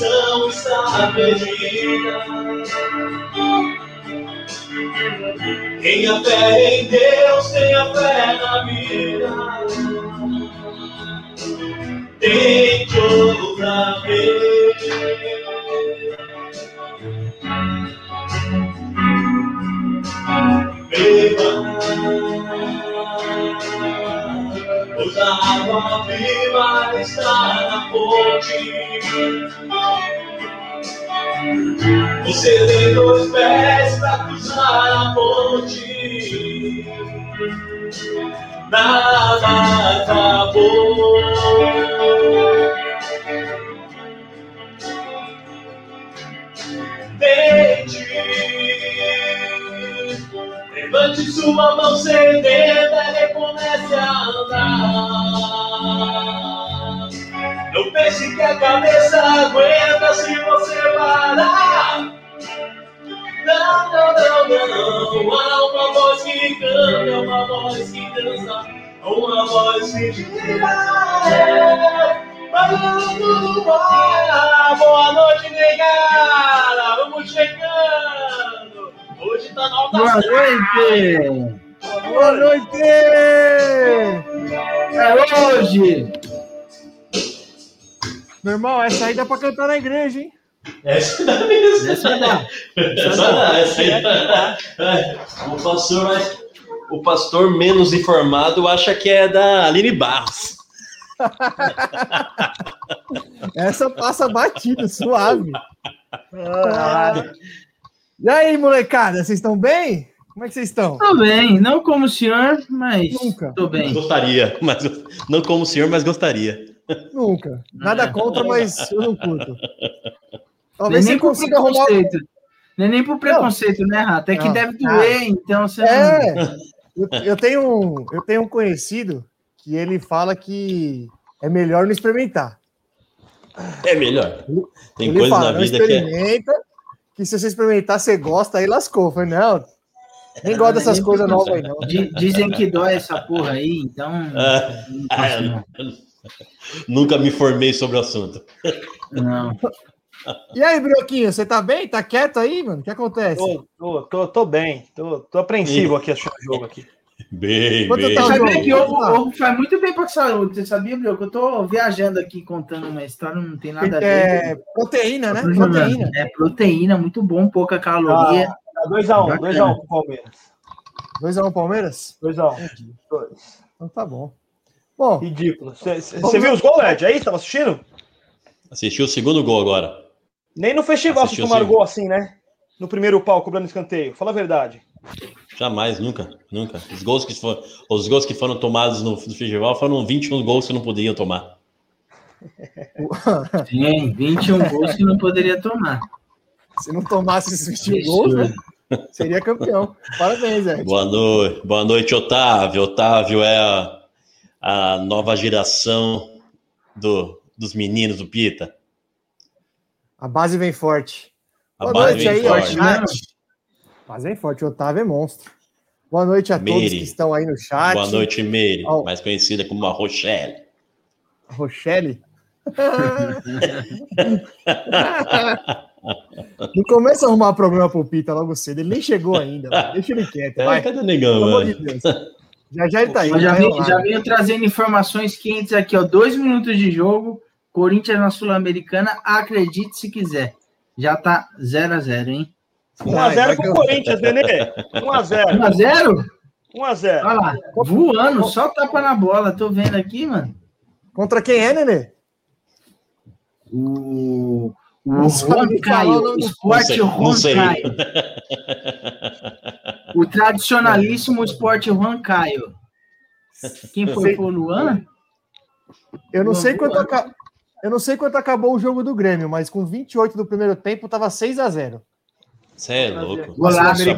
canção está perdida. Tenha fé em Deus, tenha fé na vida. Tente outra vez. Beba. Pois a viva está na fonte. Você tem dois pés para cruzar a ponte. Nada acabou. Tente. Levante sua mão sedenta e recomece a andar. Não pense que a cabeça aguenta se você parar. Não, não, não, não. Há uma voz que canta, uma voz que dança, uma voz que tira. Falando do ar, boa noite, negada. Vamos chegando. Hoje tá na alta Boa noite! Boa noite! É hoje! Meu irmão, essa aí dá pra cantar na igreja, hein? Essa dá mesmo. Essa dá. Essa dá, essa aí dá. É, O pastor, mais- o pastor menos informado acha que é da Aline Barros. Essa passa batida, suave. Ah. E aí, molecada, vocês estão bem? Como é que vocês estão? Tô bem, não como o senhor, mas Nunca. tô bem. Gostaria, mas não como o senhor, mas gostaria. Nunca. Nada contra, mas eu não curto. Nem, Talvez você nem por consiga arrumar. preconceito. Nem, nem por preconceito, né, Rato? É que Não. deve doer, então você É, eu, eu tenho um, eu tenho um conhecido que ele fala que é melhor não experimentar. É melhor. Tem ele coisas fala, na não vida que é. Que se você experimentar, você gosta, aí lascou. Falei, não, nem gosto dessas nem coisas novas aí, não. Di- Dizem que dói essa porra aí, então. Ah, não ah, posso, não. Nunca me formei sobre o assunto. Não. E aí, Brioquinho, você tá bem? Tá quieto aí, mano? O que acontece? Tô, tô, tô, tô bem, tô, tô apreensivo aqui assistindo o jogo aqui. Bem, Quanto bem. tá sabia que o ovo faz muito bem pra saúde. Você sabia, Brio? Que eu tô viajando aqui contando uma história, não tem nada a ver. É proteína, né? Proteína. É proteína, muito bom, pouca caloria. Tá 2x1, 2x1 pro Palmeiras. 2x1 Palmeiras? 2x1. Dois. Então tá bom. Bom, Ridículo. Você viu os gols, Ed? Aí, tava assistindo? Assistiu o segundo gol agora. Nem no festival vocês Assistiu tomaram gol assim, né? No primeiro pau, cobrando escanteio. Fala a verdade. Jamais, nunca, nunca. Os gols que foram, os gols que foram tomados no, no festival foram 21 gols que não podiam tomar. Tem 21 gols que não poderia tomar. se não tomasse esses 20 gols, né? Seria campeão. Parabéns, Ed. Boa noite, boa noite, Otávio. Otávio é a, a nova geração do, dos meninos do Pita. A base vem forte. A Boa base noite vem aí, forte. chat. Vem forte. O Otávio é monstro. Boa noite a todos que estão aí no chat. Boa noite, Meire, Ó. mais conhecida como a Rochelle. Rochelle. Não começa a arrumar problema pro Pita logo cedo. Ele nem chegou ainda. mano. Deixa ele quieto. É, Vai. cadê o Pelo negão, de mano? Já já ele tá aí. Já, rolar. já venho trazendo informações quentes aqui, ó. Dois minutos de jogo. Corinthians na Sul-Americana, acredite se quiser. Já tá 0 a 0 hein? 1x0 vai que pro eu- Corinthians, Nenê. 1x0. 1 a 0 1x0. Olha lá, voando, só tapa na bola. Tô vendo aqui, mano. Contra quem é, Nenê? O, o Não sabe Juan falar Caio, o nome o do- esporte Não sei, não Juan sei. Caio. O tradicionalíssimo esporte Juan Caio. Quem foi? Foi o Luan? Eu não Não, sei quanto aca- Eu não sei quanto acabou o jogo do Grêmio, mas com 28 do primeiro tempo tava 6 a 0 Você é louco. Golaço, Só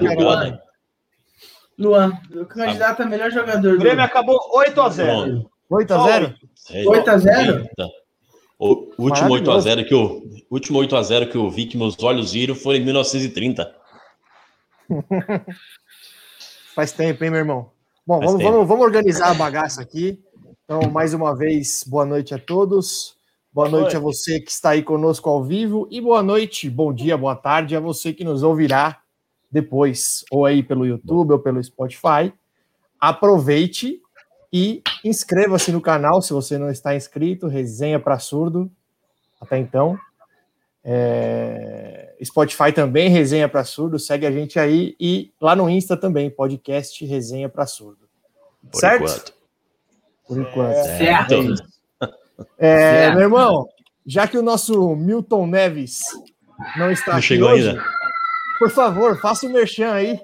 Luan. o candidato a melhor jogador O do Grêmio acabou 8x0. Pronto. 8 a 0 Sei. 8 a 0? Eita. O último Maravilhoso. 8 a 0 que eu, o último 8 a 0 que eu vi que meus olhos viram foi em 1930. Faz tempo, hein, meu irmão? Bom, vamos, vamos, vamos organizar a bagaça aqui. Então, mais uma vez, boa noite a todos. Boa, noite, noite a você que está aí conosco ao vivo e boa noite, bom dia, boa tarde a você que nos ouvirá depois, ou aí pelo YouTube ou pelo Spotify. Aproveite e inscreva-se no canal se você não está inscrito. Resenha para surdo. Até então. É... Spotify também, Resenha para Surdo. Segue a gente aí. E lá no Insta também, podcast Resenha para Surdo. Por certo? Enquanto. Por enquanto. É, certo. É, certo. Meu irmão, já que o nosso Milton Neves não está não aqui chegou hoje, ainda. por favor, faça o um merchan aí.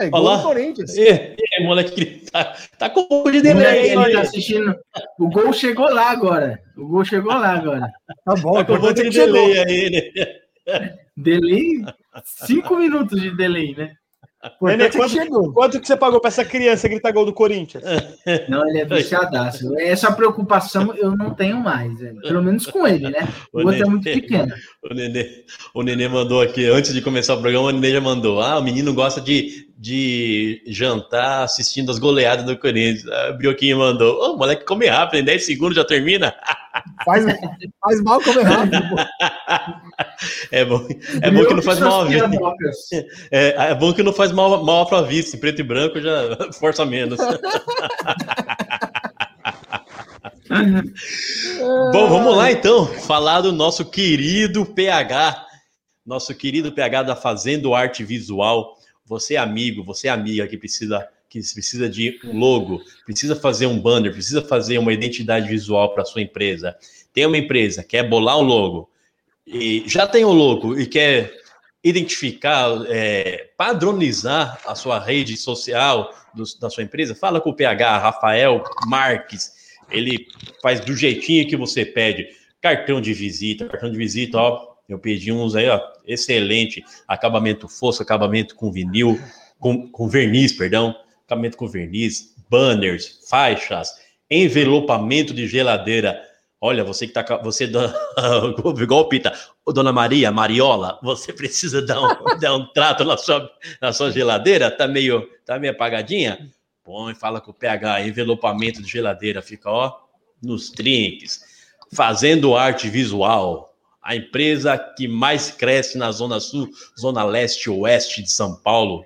É do Corinthians. É, é, moleque, tá, tá com um de delay. Ele tá assistindo. O gol chegou lá agora. O gol chegou lá agora. Tá bom, tá com um pouco de delay aí, né? Delay? Cinco minutos de delay, né? Nenê, quanto, quanto, que você pagou para essa criança gritar gol do Corinthians? Não, ele é viciadaço. Essa preocupação eu não tenho mais, velho. pelo menos com ele, né? O, o outro é muito pequeno. O Nenê, o Nenê mandou aqui, antes de começar o programa, o Nenê já mandou. Ah, o menino gosta de, de jantar assistindo as goleadas do Corinthians. A Brioquinho mandou. Ô, oh, moleque, come rápido, em 10 segundos já termina. Faz, faz mal comer rápido. É bom, é bom que não faz mal a vista. É, é bom que não faz mal, mal para a vista. Em preto e branco já força menos. bom, vamos lá então. Falar do nosso querido PH. Nosso querido PH da Fazendo Arte Visual. Você é amigo, você é amiga que precisa que precisa de um logo, precisa fazer um banner, precisa fazer uma identidade visual para sua empresa. Tem uma empresa quer bolar um logo e já tem um logo e quer identificar, é, padronizar a sua rede social do, da sua empresa, fala com o PH, Rafael Marques, ele faz do jeitinho que você pede. Cartão de visita, cartão de visita, ó, eu pedi uns aí, ó, excelente, acabamento fosco, acabamento com vinil, com, com verniz, perdão, acabamento com verniz, banners, faixas, envelopamento de geladeira, Olha, você que tá você dá, igual Pita, dona Maria, Mariola, você precisa dar um, dar um trato na sua, na sua geladeira, tá meio, tá meio apagadinha? Põe, fala com o pH, envelopamento de geladeira, fica ó, nos trinques, fazendo arte visual, a empresa que mais cresce na Zona Sul, Zona Leste e Oeste de São Paulo.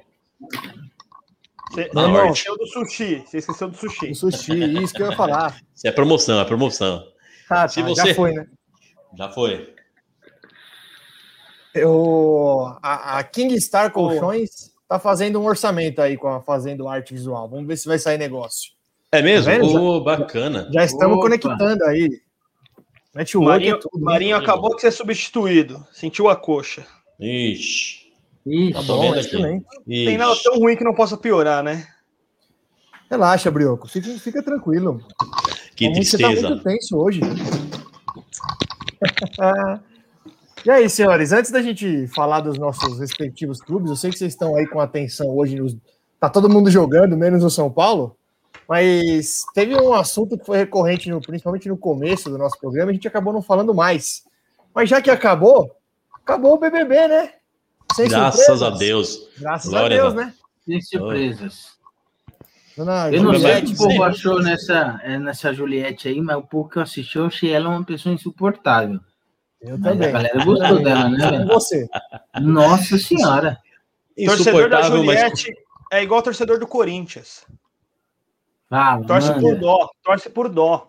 Você, não, esqueceu do sushi. Você esqueceu do sushi. O sushi, isso que eu ia falar. Isso é promoção, é promoção. Ah, Se tá, você... Já foi, né? Já foi. Eu, a, a King Star Colchões está fazendo um orçamento aí com a fazendo arte visual. Vamos ver se vai sair negócio. É mesmo? Tá oh, bacana. Já estamos Opa. conectando aí. Network Marinho, é tudo. Né? Marinho acabou de ser substituído. Sentiu a coxa. Ixi. Ixi, tá bom, excelente. Ixi. Tem nada tão ruim que não possa piorar, né? Relaxa, Brioco. Fica, fica tranquilo. Que Como tristeza. Você tá muito tenso hoje. e aí, senhores, antes da gente falar dos nossos respectivos clubes, eu sei que vocês estão aí com atenção hoje. Nos... Tá todo mundo jogando, menos o São Paulo. Mas teve um assunto que foi recorrente, no, principalmente no começo do nosso programa, a gente acabou não falando mais. Mas já que acabou, acabou o BBB, né? Sem Graças surpresas. a Deus. Graças Glória a Deus, né? Sem surpresas. Dona eu não sei o que o povo achou nessa, é, nessa Juliette aí, mas o pouco que eu assisti, eu achei ela uma pessoa insuportável. Eu mas também. A galera gostou dela, né? Você. Nossa Senhora. Torcedor da Juliette mas... é igual torcedor do Corinthians. Ah, torce mano. por dó, torce por dó.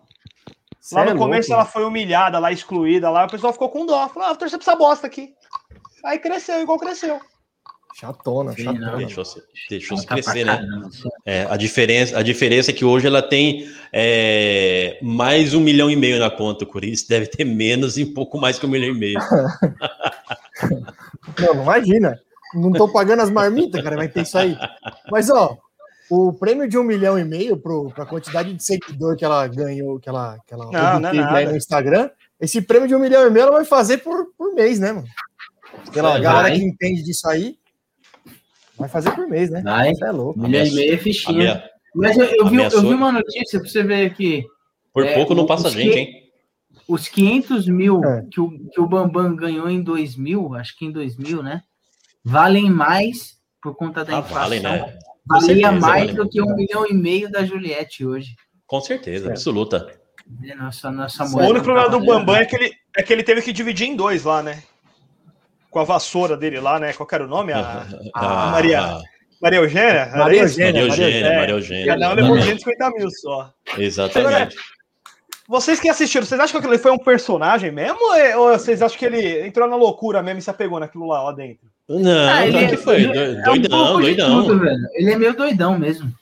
Lá no é começo louco. ela foi humilhada, lá excluída, lá o pessoal ficou com dó. Falou, ah, torcer pra essa bosta aqui. Aí cresceu, igual cresceu. Chatona, Sim, chatona. Deixou, deixou se crescer, né? É, a, diferença, a diferença é que hoje ela tem é, mais um milhão e meio na conta, o Corinthians deve ter menos e um pouco mais que um milhão e meio. não, imagina. Não estou pagando as marmitas, cara, vai ter isso aí. Mas, ó, o prêmio de um milhão e meio para a quantidade de seguidor que ela ganhou, que ela, que ela não, não é no Instagram, esse prêmio de um milhão e meio ela vai fazer por, por mês, né, mano? Pela galera que entende disso aí, Vai fazer por mês, né? Vai. Isso é louco. Milhão e meio é fichinha. Minha, Mas eu, eu vi, eu vi uma notícia para você ver aqui. Por é, pouco não passa gente, que, hein? Os 500 mil é. que, o, que o Bambam ganhou em 2000, acho que em 2000, né? Valem mais por conta da ah, inflação. Vale, né? Valia mais do que um milhão e meio da Juliette hoje. Com certeza, absoluta. Nossa, nossa o único problema do Bambam é que, ele, é que ele teve que dividir em dois lá, né? Com a vassoura dele lá, né? Qual era o nome? A, a, a Maria. Maria Eugênia? Maria Eugênia. Maria Eugênia, Maria Eugênia. Cada um levou 250 mil só. Exatamente. vocês que assistiram, vocês acham que ele foi um personagem mesmo? Ou vocês acham que ele entrou na loucura mesmo e se apegou naquilo lá, lá dentro? Não, ah, ele, que foi. Ele, doidão, é um doidão. Tudo, ele é meio doidão mesmo.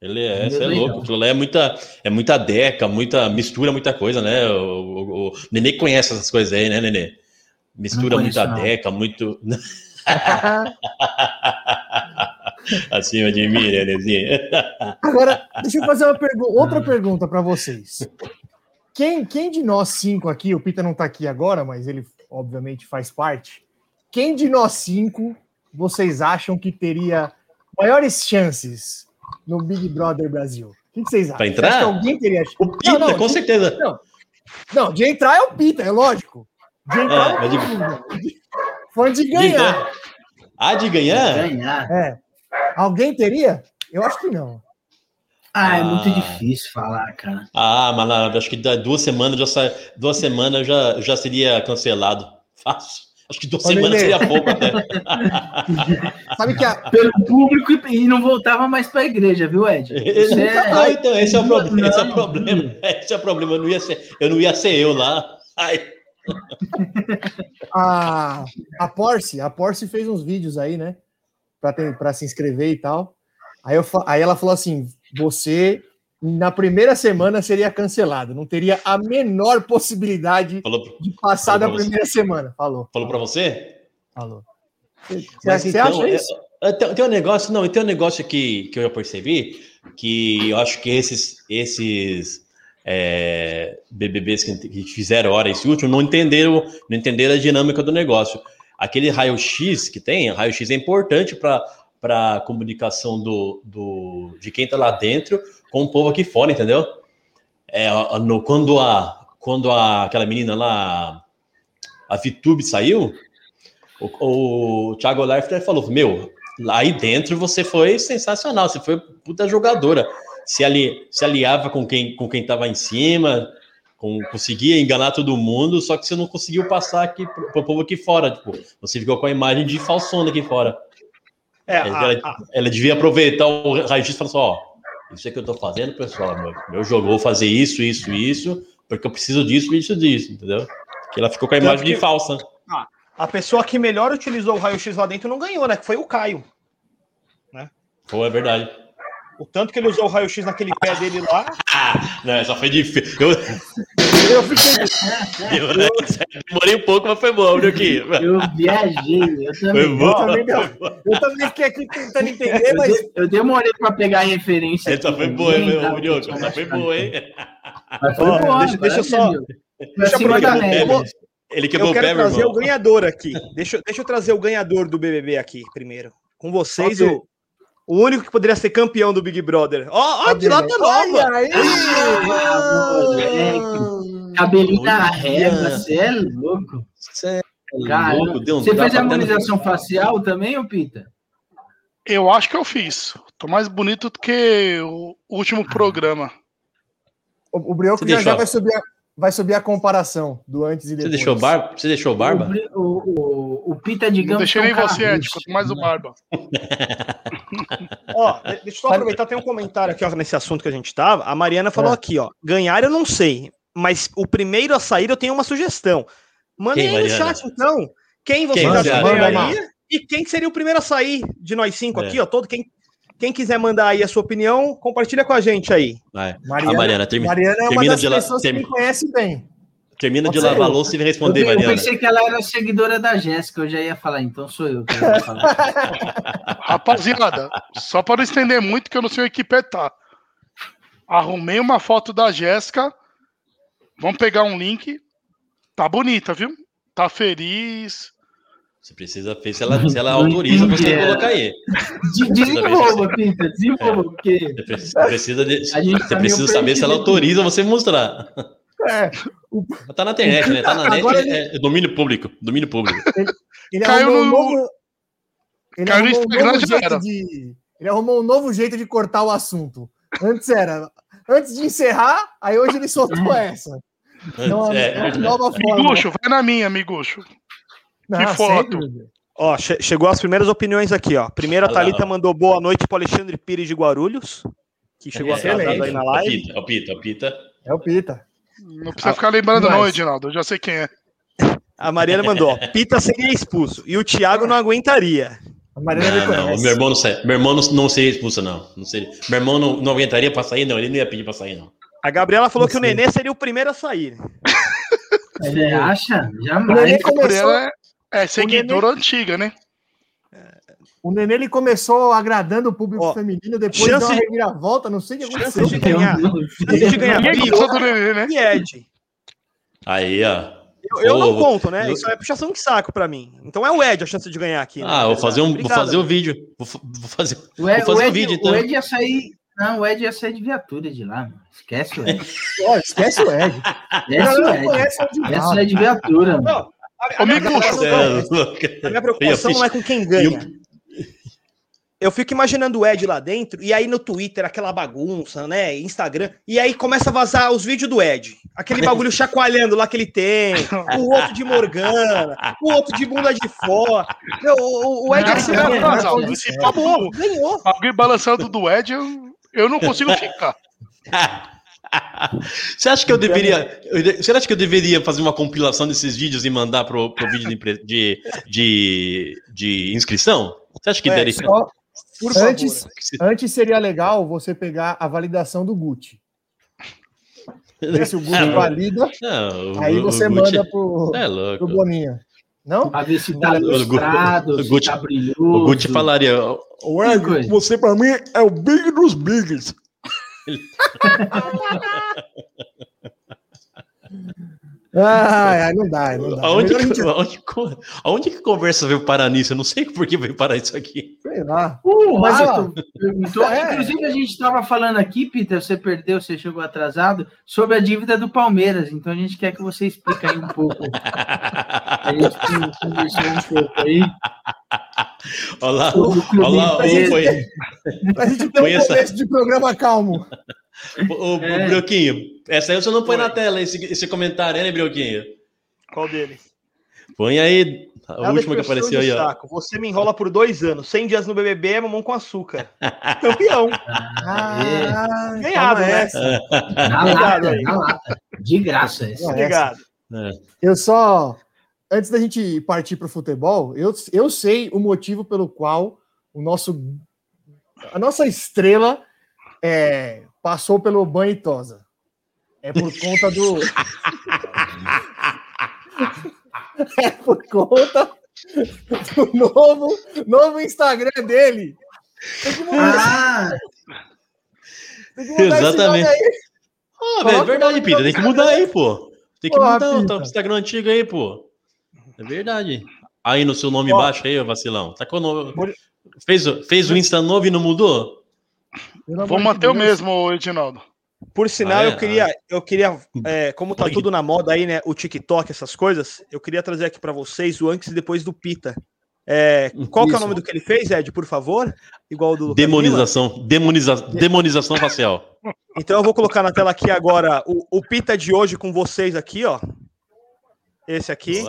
Ele é, você é louco. Aquilo lá é muita, é muita deca, muita mistura, muita coisa, né? O, o, o Nenê conhece essas coisas aí, né, Nenê? Mistura muita não. deca, muito. Acima de mim, Nenezinho. Agora, deixa eu fazer uma pergu outra pergunta para vocês. Quem, quem de nós cinco aqui, o Pita não está aqui agora, mas ele obviamente faz parte. Quem de nós cinco vocês acham que teria maiores chances no Big Brother Brasil? O que, vocês acham? Para entrar? que alguém teria O Pita, não, não, com de, certeza. Não, não, de entrar é o Pita, é lógico. De entrar é, é o de... Fã de ganhar. Ah, de ganhar? De ganhar. É. Alguém teria? Eu acho que não. Ah, é muito ah. difícil falar, cara. Ah, mas acho que duas semanas já sa... duas semanas já, já seria cancelado. Fácil. Acho que duas semanas seria pouco até. Sabe que a... Pelo público e não voltava mais para a igreja, viu, Ed? É... Ah, então, esse é o problema. Esse é o problema. Esse é o problema. Eu não ia ser eu, não ia ser eu lá. Ai. a, a Porsche, a Porsche fez uns vídeos aí, né? Para se inscrever e tal. Aí, eu, aí ela falou assim: você na primeira semana seria cancelado. Não teria a menor possibilidade falou, de passar da primeira você. semana. Falou. Falou para você? Falou. Você, Mas, você então, acha isso? É, tem, tem, um negócio, não, tem um negócio que, que eu percebi que eu acho que esses, esses é, BBBs que, que, fizeram hora esse último não entenderam, não entenderam a dinâmica do negócio. Aquele raio-x que tem, raio-x é importante para para a comunicação do, do, de quem está lá dentro com o povo aqui fora, entendeu? É, no, quando a, quando a, aquela menina lá, a Vitube saiu, o, o Thiago Leifert falou: Meu, lá aí dentro você foi sensacional, você foi puta jogadora. Se, ali, se aliava com quem com quem estava em cima, com, conseguia enganar todo mundo, só que você não conseguiu passar aqui para o povo aqui fora. Tipo, você ficou com a imagem de falsona aqui fora. É, ela, a, ela, devia aproveitar o raio-x e falar assim, ó, isso é que eu tô fazendo, pessoal, meu, meu jogo, vou fazer isso, isso, isso, porque eu preciso disso, isso, disso, entendeu? Que ela ficou com a imagem de falsa. Ah, a pessoa que melhor utilizou o raio-x lá dentro não ganhou, né? Que foi o Caio. Né? Foi, é verdade. O tanto que ele usou o raio-x naquele pé dele lá. não, só foi difícil. Eu... eu fiquei. Eu, demorei um pouco, mas foi bom, viu, aqui. Eu viajei, eu também. Foi bom, eu também, eu também fiquei aqui tentando entender, mas. Eu demorei para pegar a referência. Essa foi boa, hein, meu Diogo? Essa foi boa, hein? Mas foi boa, deixa, deixa eu só. Deixa eu aproveitar. Ele quebrou eu quero pé, trazer o ganhador aqui. Deixa, deixa eu trazer o ganhador do BBB aqui primeiro. Com vocês, o, o único que poderia ser campeão do Big Brother. Ó, ó, de lá tá nova. Aí. Cabelinho na régua, você é louco. Você é louco. Deu um você fez a harmonização facial também, ô Pita? Eu acho que eu fiz. Tô mais bonito do que o último programa. O, o Brioco já, já vai subir a, vai subir a comparação do antes e depois. Você deixou barba? Você deixou barba? O, o, o Pita, digamos. Não deixei nem você, Ed, quanto mais o barba. ó, deixa eu só aproveitar, tem um comentário aqui ó, nesse assunto que a gente tava. A Mariana falou é. aqui, ó. Ganhar eu não sei, mas o primeiro a sair eu tenho uma sugestão. Mandem aí no chat, então. Quem você acha que ganharia? E quem seria o primeiro a sair de nós cinco é. aqui, ó? Todo quem quem quiser mandar aí a sua opinião, compartilha com a gente aí. Vai. Mariana, a Mariana, termi Mariana é uma termina das de pessoas que me conhece bem. Termina Pode de lavar a louça e responder, eu, Mariana. Eu pensei que ela era seguidora da Jéssica, eu já ia falar, então sou eu que falar. Rapaziada, só para não estender muito, que eu não sei o que petar. Arrumei uma foto da Jéssica. Vamos pegar um link. Tá bonita, viu? Tá feliz. Você precisa ver se ela, se ela autoriza você colocar aí. Desenvolva, Pita, desenvolva, porque. Você precisa, de, você tá precisa saber se ela autoriza você mostrar. É. Tá na internet, né? Tá na net, é, é, domínio público. Domínio público. Ele, ele Caiu no. Novo, ele Caiu no Instagram, um novo jeito de, Ele arrumou um novo jeito de cortar o assunto. Antes era. Antes de encerrar, aí hoje ele soltou essa. Então, é, é, nova forma. Miguxo, vai na minha, Miguxo. Que foto. Sempre. Ó, che chegou as primeiras opiniões aqui, ó. Primeiro a Thalita mandou boa noite para Alexandre Pires de Guarulhos, que chegou é, atrasado aí na live. É o Pita, é o Pita. É o Pita. Não precisa ficar lembrando, Mas... não, Edinaldo. Eu já sei quem é. A Mariana mandou, ó, Pita seria expulso. E o Thiago não aguentaria. A Mariana não, não, meu irmão não sei, meu irmão não, não seria expulso, não. não seria. Meu irmão não, não aguentaria pra sair, não. Ele não ia pedir pra sair, não. A Gabriela falou que o Nenê seria o primeiro a sair. Ele acha? Jamais. A Gabriela é, é seguidora Nenê... antiga, né? O Nenê ele começou agradando o público Ó, feminino, depois chance... deu uma reviravolta, não sei o que aconteceu. Chance de ganhar. Chance de ganhar. E Ed. Aí, ó. Eu, eu não conto, né? Eu... Isso é puxação de saco pra mim. Então é o Ed a chance de ganhar aqui. Né? Ah, vou fazer, um, vou fazer o vídeo. Vou, vou fazer, o Ed, vou fazer o, Ed, um vídeo, então. O Ed ia sair. Não, o Ed ia sair de viatura de lá, mano. Esquece o Ed. oh, esquece o Ed. Esquece o Ed. Esquece o Ed de viatura, mano. Não, a, a, minha a minha preocupação não é com quem ganha. Eu fico imaginando o Ed lá dentro, e aí no Twitter, aquela bagunça, né? Instagram, e aí começa a vazar os vídeos do Ed. Aquele bagulho chacoalhando lá que ele tem, o outro de Morgana, o outro de bunda de fora. o, o Ed é assim, ganhou. Esse papo, ganhou. Alguém balançando do Ed, eu, eu não consigo ficar. Você acha que eu deveria. Você acha que eu deveria fazer uma compilação desses vídeos e mandar pro, pro vídeo de, de, de, de inscrição? Você acha que é, daria? Só, por antes, favor. antes seria legal você pegar a validação do Gucci. Se o Gucci é, valida, não, aí você Gucci, manda pro, é pro Boninha. Não? Pra ver se tá ilustrado, o Gucci, tá brilhoso. O Gucci falaria: Ué, você pra mim é o big dos bigs. Ah, não dá, não dá. Aonde, que, gente... aonde, aonde, que conversa veio parar nisso? Eu não sei por que veio parar isso aqui. Sei lá. Uh, mas eu, então, é. Inclusive, a gente estava falando aqui, Peter, você perdeu, você chegou atrasado, sobre a dívida do Palmeiras. Então a gente quer que você explique aí um pouco. a gente conversou um pouco aí. Olá, olá, foi. A gente tem um começo de programa calmo. O, o é. Brioquinho, essa aí você não põe Foi. na tela, esse, esse comentário, né, Brioquinho? Qual deles? Põe aí, a Nada última que apareceu aí, ó. Você me enrola por dois anos, 100 dias no BBB, mamão com açúcar. Campeão. Ah, ganhado, né? Na lata, na lata. De graça. Esse. Obrigado. É. Eu só, antes da gente partir para o futebol, eu, eu sei o motivo pelo qual o nosso, a nossa estrela é, passou pelo banho e tosa. É por conta do. é por conta do novo, novo Instagram dele. Tem que mudar. Ah, tem que mudar Exatamente. Ah, é verdade, Pita. Tem que mudar aí, pô. Tem que Porra, mudar o Instagram antigo aí, pô. É verdade. Aí no seu nome Porra. baixo aí, vacilão. Tá com o nome... Fez, fez o Insta novo e não mudou? Vou manter o mesmo, Edinaldo. Por sinal, ah, é, eu queria, ah. eu queria, é, como tá tudo na moda aí, né? O TikTok, essas coisas, eu queria trazer aqui para vocês o antes e depois do Pita. É, qual que é o nome do que ele fez, Ed, por favor? Igual do demonização, demoniza, demonização facial. Então eu vou colocar na tela aqui agora o, o Pita de hoje com vocês aqui, ó. Esse aqui.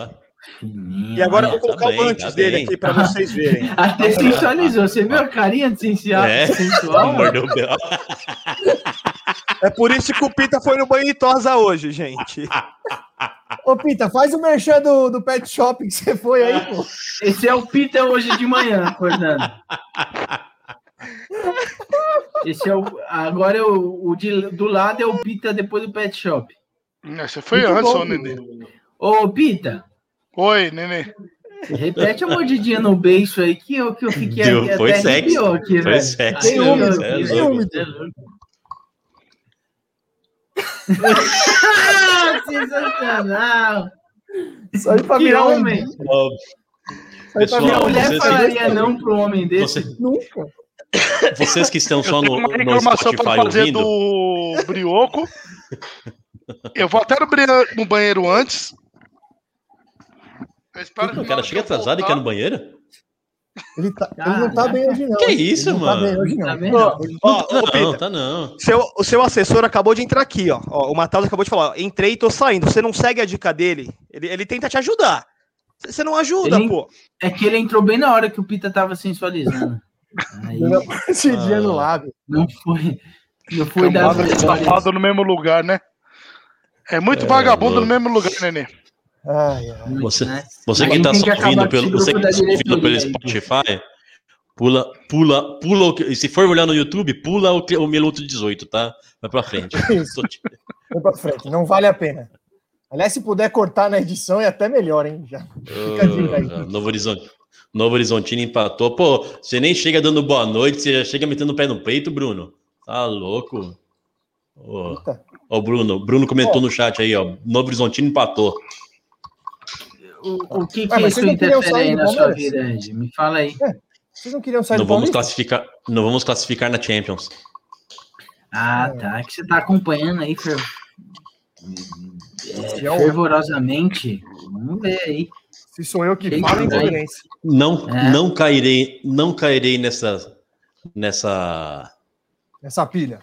Boa. E agora eu vou colocar tá bem, o antes tá dele bem. aqui para vocês verem. Até sensualizou. Você viu a carinha de sensual? É, sensual? É por isso que o Pita foi no banho de tosa hoje, gente. Ô, Pita, faz o merchan do, do pet shop que você foi aí, pô. Esse é o Pita hoje de manhã, acordando. Esse é o. Agora é o, o de, do lado é o Pita depois do pet shop. Você foi Muito antes, ô, Nenê. Ô, Pita. Oi, Nenê. Repete a mordidinha no beijo aí que eu, que eu fiquei Deu, foi sexy. Aqui, foi sexy. Tem úmido, tem úmido. Sensacional! Isso aí pra virar homem. Pessoal, minha mulher vocês, falaria não pro homem desse. Você, Nunca. Vocês que estão só no, no Spotify ouvindo. do Brioco. Eu vou até no banheiro antes. Eu espero que o cara chega atrasado voltar. e quer no banheiro? Ele, tá, ele não tá bem hoje, não. Que isso, ele mano? Não tá bem hoje, Tá não. vendo? Ó, ó, ô, Não, Peter, tá não. seu, o seu assessor acabou de entrar aqui, ó. ó o Matheus acabou de falar, ó, entrei e tô saindo. Você não segue a dica dele. Ele, ele tenta te ajudar. Você não ajuda, Ele- pô. É que ele entrou bem na hora que o Pita tava sensualizando. Aí Esse dia Ah. no lábio. não foi. Não foi da safado no mesmo lugar, né? É muito É, vagabundo louco. no mesmo lugar, Nenê. Ai, ai. Você, né? você que tá acabar ouvindo pelo, você que tá ouvindo pelo Spotify, pula, pula, pula. E se for olhar no YouTube, pula o, o minuto 18, tá? Vai pra frente. Te- Vai pra frente, não vale a pena. Aliás, se puder cortar na edição, é até melhor, hein? Já. Ah, Novo Horizonte. Novo Horizontino empatou. Pô, você nem chega dando boa noite, você já chega metendo o pé no peito, Bruno. Tá louco? Ô, Puta. ô, Bruno, Bruno comentou no chat aí, ó. Novo Horizontino empatou. O, o que, Ah, que mas isso interfere na sua vida, Ed? Me fala aí. Vocês não queriam sair Não do vamos classificar, não vamos classificar na Champions. Ah, tá. É que você tá acompanhando aí fer... é, é fervorosamente. Vamos ver aí. Se sou eu que Quem falo, é incoerência. Não, É. não cairei, não cairei nessa nessa Essa pilha.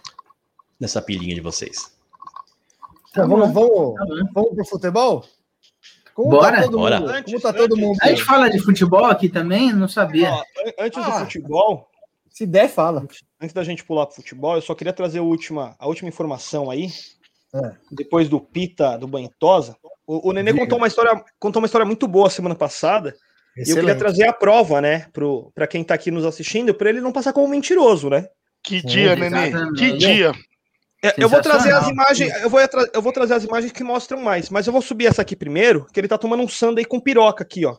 nessa pilhinha de vocês. Tá Então, vamos, vamos, tá vamos pro futebol? Como Bora. tá todo Bora. mundo? Antes- Como tá todo antes- mundo? A gente fala de futebol aqui também? Não sabia. Ó, antes Ah. do futebol, Se der, fala. antes da gente pular pro futebol, eu só queria trazer a última, a última informação aí. É. Depois do Pita do Banhotosa. O, o Nenê Diga. contou uma história, contou uma história muito boa semana passada. E eu queria Excelente. trazer a prova, né, pro, pra quem tá aqui nos assistindo, pra ele não passar como mentiroso, né? Que Sim, dia, Nenê. exatamente. Que dia. É, Eu vou trazer as imagens, eu vou, eu vou trazer as imagens que mostram mais, mas eu vou subir essa aqui primeiro, que ele tá tomando um sundae com piroca aqui, ó.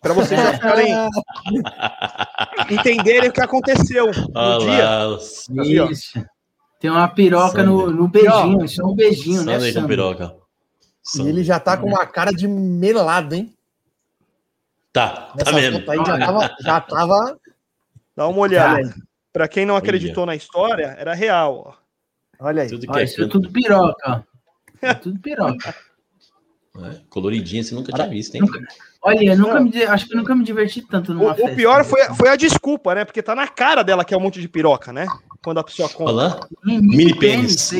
Pra vocês já ficarem entenderem o que aconteceu no dia. Olá, Aqui, ó. Isso. Tem uma piroca no, no beijinho. Isso é um beijinho, né, Sunday com Sandro? piroca. E ele já tá com uma cara de melado, hein? Tá, Nessa tá vendo? foto aí já tava, já tava. Dá uma olhada. Cara, Pra quem não acreditou na história, era real, ó. Olha aí. Tudo que Ó, é isso é tudo piroca, ó. É tudo piroca. né? coloridinha, você nunca tinha visto, hein? Nunca- Olha, eu nunca me, acho que eu nunca me diverti tanto numa O, festa. o pior foi, a- foi a desculpa, né? Porque tá na cara dela que é um monte de piroca, né? Quando a pessoa conta. Olá? Mini, Mini pênis.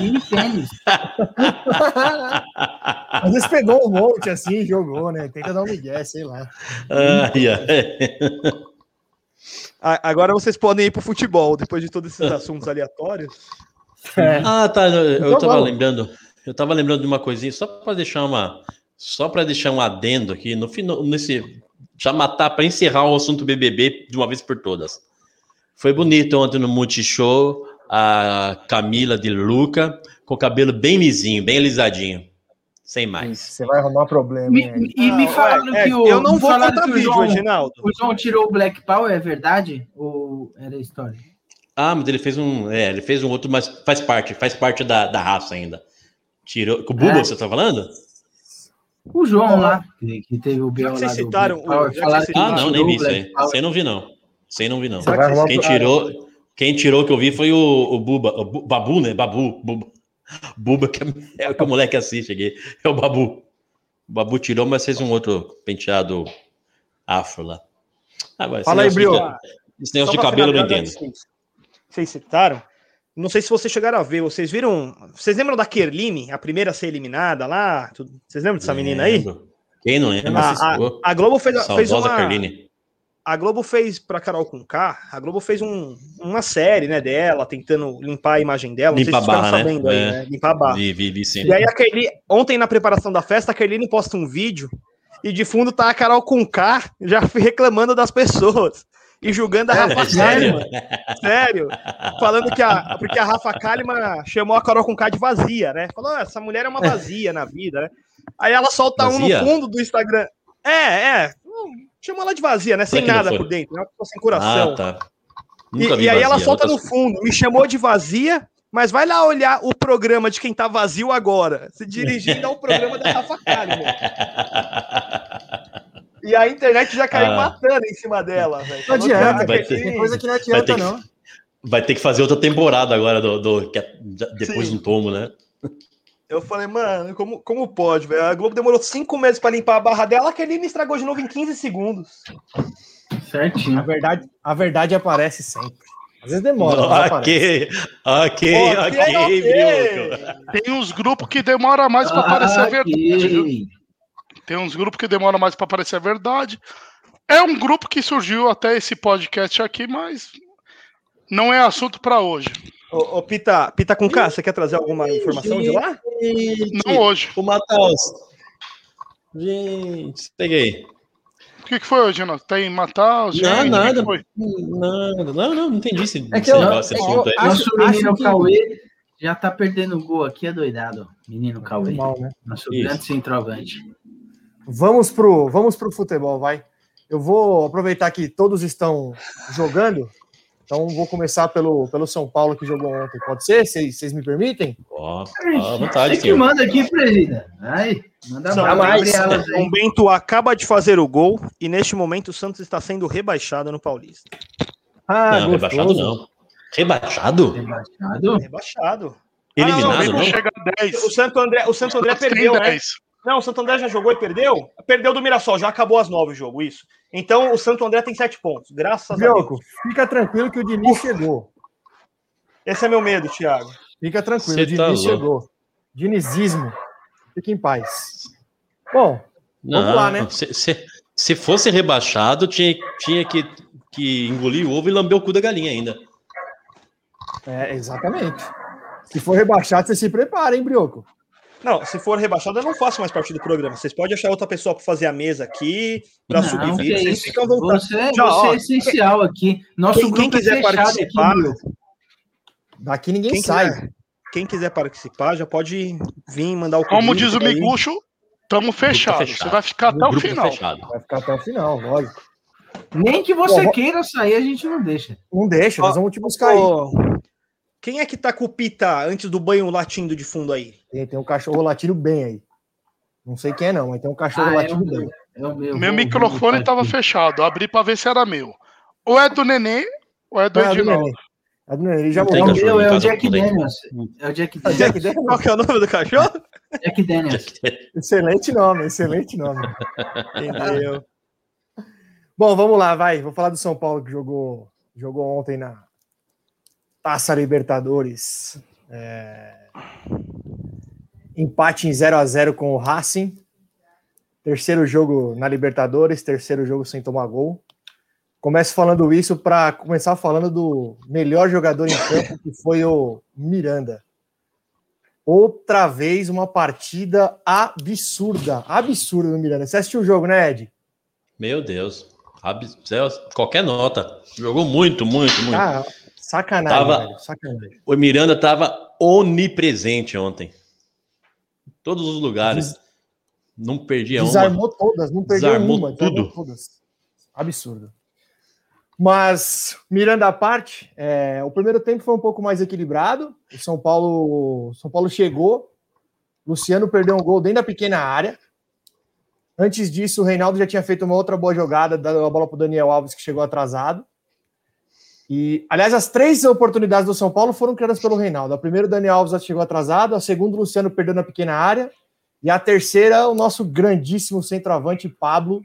Mini pênis. Às vezes pegou um monte assim e jogou, né? Tenta dar um migué, sei lá. Ai, ai. A- Agora vocês podem ir pro futebol, depois de todos esses assuntos aleatórios. É. Ah, tá. Eu, eu Então tava vamos. lembrando. Eu tava lembrando de uma coisinha, só para deixar uma. Só para deixar um adendo aqui, no final, nesse. Já matar, para encerrar o assunto BBB de uma vez por todas. Foi bonito ontem no Multishow, a Camila de Luca, com o cabelo bem lisinho, bem alisadinho. Sem mais. Você vai arrumar problema, Me- hein? e me Ah, falaram é, que o. eu não me vou contar vídeo, João, Reginaldo. o João tirou o Black Power, é verdade? Ou era história? Ah, mas ele fez um. É, ele fez um outro, mas faz parte, faz parte da, da raça ainda. Tirou. Com o Buba, É. você tá falando? O João lá, que, que teve o lá vocês citaram o- falaram que Ah, não, nem vi isso aí. Você não vi, não. Você não vi, não. Quem tirou, quem tirou que eu vi foi o, o Buba, o Bu- Babu, né? Babu, Buba. Buba, que é, é o que o moleque assiste aqui. É o Babu. O Babu tirou, mas fez um outro penteado afro lá. Ah, Fala aí, Brio. de- Esse negócio de Só cabelo eu não entendo. Vocês, citaram. Não sei se vocês chegaram a ver. Vocês viram. Vocês lembram da Kerline, a primeira a ser eliminada lá? Vocês lembram dessa menina aí? Quem não lembra? A, a- a Globo fez, fez uma. Carline. A Globo fez pra Carol com K, a Globo fez um- uma série, né, dela, tentando limpar a imagem dela. Limpar a barra, né? sabendo aí, É. né? Limpar a barra. Vi, vi, vi sim. E aí a Kerline, ontem na preparação da festa, a Kerline posta um vídeo e de fundo tá a Carol com K já reclamando das pessoas e julgando a Rafa É sério? Kalimann. Sério. Falando que a. Porque a Rafa Kalimann chamou a Carol com K de vazia, né? Falou, "Ah, essa mulher é uma vazia na vida, né? Aí ela solta um Vazia? no fundo do Instagram. É, é. Chama ela de vazia, né? Sem nada por dentro, né? Uma pessoa sem coração. Ah, tá. E, e aí ela solta outras- no fundo, me chamou de vazia, mas vai lá olhar o programa de quem tá vazio agora, se dirigindo ao programa da Rafa Kalimann. E a internet já caiu Ah. matando em cima dela, velho. Não que adianta, vai tem ter- Kerline- coisa que não vai adianta, ter que- não. Vai ter que fazer outra temporada agora do, do- que é- depois Sim. do tomo, né? Eu falei, mano, como, como pode, velho? A Globo demorou cinco meses para limpar a barra dela, que ele me estragou de novo em 15 segundos. Certinho. A verdade, a verdade aparece sempre. Às vezes demora. Ok, ok, ok, ok. Tem uns grupos que demora mais para aparecer a verdade, viu? Tem uns grupos que demoram mais para aparecer a verdade. É um grupo que surgiu até esse podcast aqui, mas não é assunto para hoje. Ô, ô, Pita, Pita com K, você quer trazer alguma informação de lá? Não hoje. O Matheus. Gente, peguei. O que, que foi hoje, Gino? Tem Matheus? Não, nada. Nada. Não, não, não entendi esse, é que eu, negócio, assunto aí. Nosso menino que... Cauê já tá perdendo o gol aqui, é doidado. Menino Cauê. Mal, né? Nosso Isso. grande centroavante. Vamos pro, vamos pro futebol, vai. Eu vou aproveitar que todos estão jogando então vou começar pelo, pelo São Paulo que jogou ontem. Pode ser? Vocês me permitem? Ó, oh, à vontade. Você que manda aqui, Presida. Ai, manda São mais. O Bento acaba de fazer o gol e neste momento o Santos está sendo rebaixado no Paulista. Ah, não, rebaixado não. Rebaixado? Rebaixado? Rebaixado. Eliminado, ah, não? Chega a 10. O Santo André, o Santo André perdeu, né? Não, o Santo André já jogou e perdeu? Perdeu do Mirassol, já acabou as nove o jogo, isso. Então o Santo André tem sete pontos, graças Bioco, a Deus. Fica tranquilo que o Diniz chegou. Esse é meu medo, Thiago. Fica tranquilo, Cê o tá Diniz tá chegou. Dinizismo. Fique em paz. Bom, Não, vamos lá, né? Se, se, se, fosse rebaixado, tinha, tinha que, que engolir o ovo e lamber o cu da galinha ainda. É, exatamente. Se for rebaixado, você se prepara, hein, Brioco? Não, se for rebaixado, eu não faço mais parte do programa. Vocês podem achar outra pessoa para fazer a mesa aqui, para subir vídeo. Vocês ficam voltando. Você, Já, você é essencial aqui. Nosso quem, quem quiser é participar. Aqui, daqui ninguém quem sai. Quiser, quem quiser participar, já pode vir mandar o Como diz o Miguxo, estamos fechados. Fechado. Você vai ficar até o final. Fechado. Vai ficar até o final, lógico. Nem que você Bom, queira sair, a gente não deixa. Não deixa, nós vamos te buscar ó, aí. Quem é que tá com o Pita antes do banho latindo de fundo aí? Tem, tem um cachorro latindo bem aí. Não sei quem é, não, mas tem um cachorro ah, latindo é bem. É o meu, meu microfone estava fechado. Abri para ver se era meu. Ou é do Nenê, ou é do é Edinaldo. É do Nenê. Ele já morreu. É, é o Jack Daniels. É o Jack Daniels. Jack Daniels. Qual que é o nome do cachorro? Jack Daniels. excelente nome, excelente nome. Entendeu? Bom, vamos lá, vai. Vou falar do São Paulo que jogou, jogou ontem na, Taça Libertadores. É... Empate em 0 a 0 com o Racing. Terceiro jogo na Libertadores, terceiro jogo sem tomar gol. Começo falando isso para começar falando do melhor jogador em campo, que foi o Miranda. Outra vez uma partida absurda, absurda do Miranda. Você assistiu o jogo, né, Ed? Meu Deus. Qualquer nota. Jogou muito, muito, muito. Ah, Sacanagem, tava, velho, sacanagem. O Miranda estava onipresente ontem. Em todos os lugares. Des... Não perdia Desarmou uma. todas, não perdeu desarmou uma. Tudo. Todas. Absurdo. Mas, mirando à parte, é, o primeiro tempo foi um pouco mais equilibrado. O São Paulo, São Paulo chegou. Luciano perdeu um gol dentro da pequena área. Antes disso, o Reinaldo já tinha feito uma outra boa jogada, dando a bola para o Daniel Alves, que chegou atrasado. E, aliás, as três oportunidades do São Paulo foram criadas pelo Reinaldo. A primeira, o Daniel Alves chegou atrasado. A segunda, o Luciano perdeu na pequena área. E a terceira, o nosso grandíssimo centroavante, Pablo,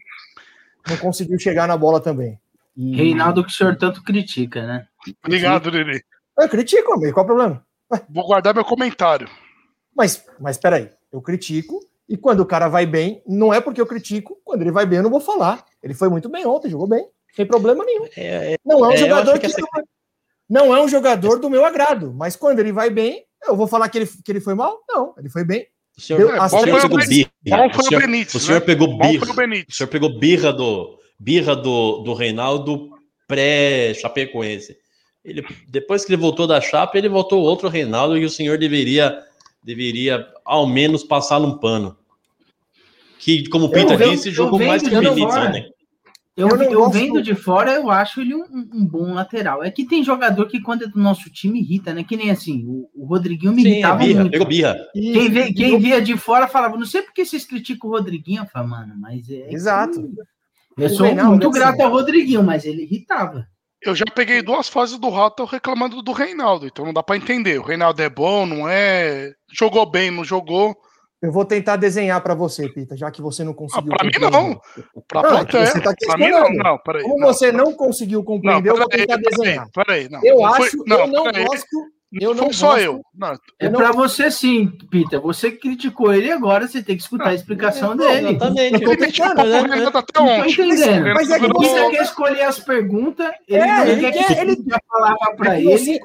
não conseguiu chegar na bola também. E... Reinaldo, que o senhor tanto critica, né? Obrigado, Lili. Eu critico, amigo. Qual o problema? Vou guardar meu comentário. Mas, mas peraí, eu critico, e quando o cara vai bem, não é porque eu critico, quando ele vai bem, eu não vou falar. Ele foi muito bem ontem, jogou bem. Sem problema nenhum. É, é, não é um é, jogador que, que essa... não é um jogador do meu agrado, mas quando ele vai bem, eu vou falar que ele, que ele foi mal? Não, ele foi bem. O senhor, Deu, é, senhor pegou birra. O senhor, Benítez, o senhor né? pegou birra. O senhor pegou birra do birra do, do Reinaldo pré-Chapecoense. Ele, depois que ele voltou da chapa, ele voltou outro Reinaldo e o senhor deveria, deveria ao menos passar um pano. Que, como o Pita disse, jogou mais que o Benítez ontem. Eu, eu, eu vendo de fora, eu acho ele um, um, bom lateral. É que tem jogador que, quando é do nosso time, irrita, né? Que nem assim, o, o Rodriguinho me Sim, irritava é birra, muito. Pegou birra. Quem, vê, quem via de fora falava, não sei por que vocês criticam o Rodriguinho. Eu falava, mano, mas é. Exato. Eu sou muito grato ao Rodriguinho, mas ele irritava. eu já peguei duas fases do Rato reclamando do Reinaldo, então não dá para entender. O Reinaldo é bom, não é? Jogou bem, não jogou. Eu vou tentar desenhar para você, Pita, já que você não conseguiu. Ah, para mim não. Para plateia. Você tá para mim não, não, peraí. Como não. você não conseguiu compreender, não, eu vou tentar desenhar. Peraí, não. Eu não acho, foi, não, eu não gosto eu não sou só eu. Não, é não... para você sim, Peter. Você criticou ele agora, você tem que escutar a explicação é, dele. Exatamente. Eu tô tentando, né? Não tô entendendo. Mas é que você quer escolher as perguntas, ele, é, ele, quer, que ele quer falar para ele.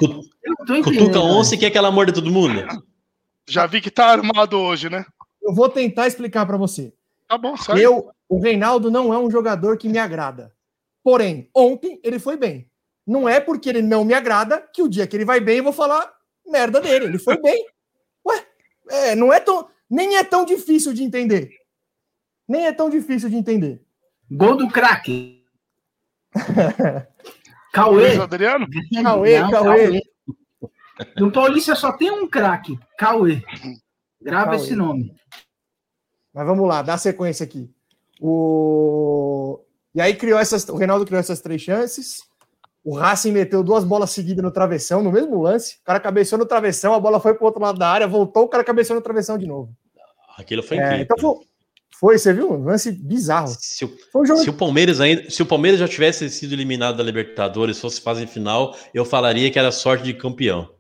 Cutuca onça e quer que ela morda todo mundo. Já vi que tá armado hoje, né? Eu vou tentar explicar para você. Tá bom, sai. Eu, o Reinaldo não é um jogador que me agrada. Porém, ontem ele foi bem. Não é porque ele não me agrada que o dia que ele vai bem eu vou falar merda dele. Ele foi bem. Ué, é, não é tão. Nem é tão difícil de entender. Nem é tão difícil de entender. Gol do craque. Cauê. Adriano? Cauê, não, Cauê. Cauê. No Paulista só tem um craque, Cauê. Grava Cauê. esse nome. Mas vamos lá, dá sequência aqui. O... E aí criou essas. O Reinaldo criou essas três chances. O Racing meteu duas bolas seguidas no travessão, no mesmo lance. O cara cabeceou no travessão, a bola foi para o outro lado da área, voltou, o cara cabeceou no travessão de novo. Aquilo foi é, incrível. Então foi, foi, você viu? Um lance bizarro. Se o, um jogo... se o, Palmeiras ainda, se o Palmeiras já tivesse sido eliminado da Libertadores, fosse fase final, eu falaria que era sorte de campeão.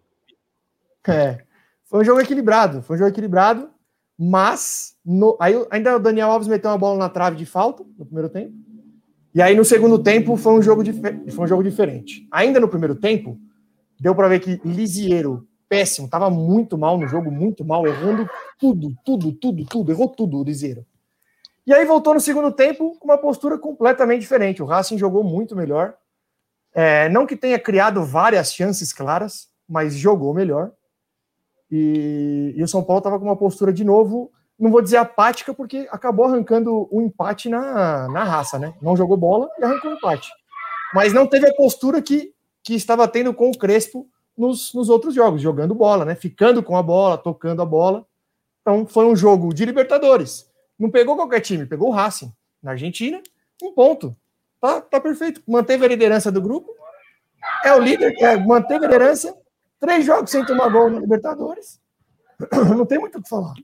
É. Foi um jogo equilibrado, foi um jogo equilibrado, mas no, aí ainda o Daniel Alves meteu uma bola na trave de falta no primeiro tempo. E aí no segundo tempo foi um jogo, foi um jogo diferente. Ainda no primeiro tempo, deu para ver que Lisiero, péssimo, estava muito mal no jogo, muito mal, errando tudo, tudo, tudo, tudo, errou tudo o Lisiero. E aí voltou no segundo tempo com uma postura completamente diferente. O Racing jogou muito melhor. É, não que tenha criado várias chances claras, mas jogou melhor. E, e o São Paulo estava com uma postura de novo não vou dizer apática, porque acabou arrancando o um empate na, na raça, né? Não jogou bola e arrancou o um empate. Mas não teve a postura que, que estava tendo com o Crespo nos, nos outros jogos, jogando bola, né? Ficando com a bola, tocando a bola. Então foi um jogo de Libertadores. Não pegou qualquer time, pegou o Racing. Na Argentina, um ponto. Tá, tá perfeito. Manteve a liderança do grupo. É o líder, é, manteve a liderança. Três jogos sem tomar gol na Libertadores. Não tem muito o que falar.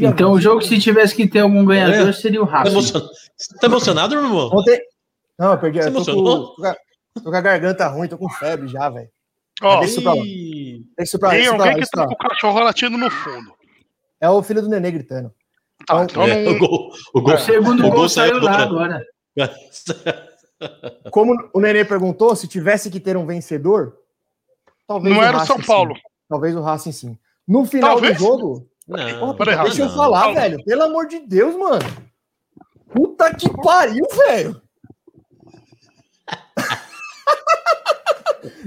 Então, o jogo, se tivesse que ter algum ganhador, é. seria o Racing. Você tá emocionado, meu irmão? Ontem... Não, eu perdi. Você eu tô, com, tô com a garganta ruim, tô com febre já, velho. Oh, deixa isso pra lá. Deixa isso pra lá. Tem alguém que tá com o cachorro latindo no fundo. É o filho do Nenê gritando. Tá, então, é, não... o, gol, o, gol, o segundo o gol, gol saiu lá agora. Como o Nenê perguntou, se tivesse que ter um vencedor, talvez não era o São Paulo. Sim. Talvez o Racing sim. No final talvez. do jogo, não, Porra, deixa eu falar, velho. Pelo amor de Deus, mano. Puta que pariu, velho.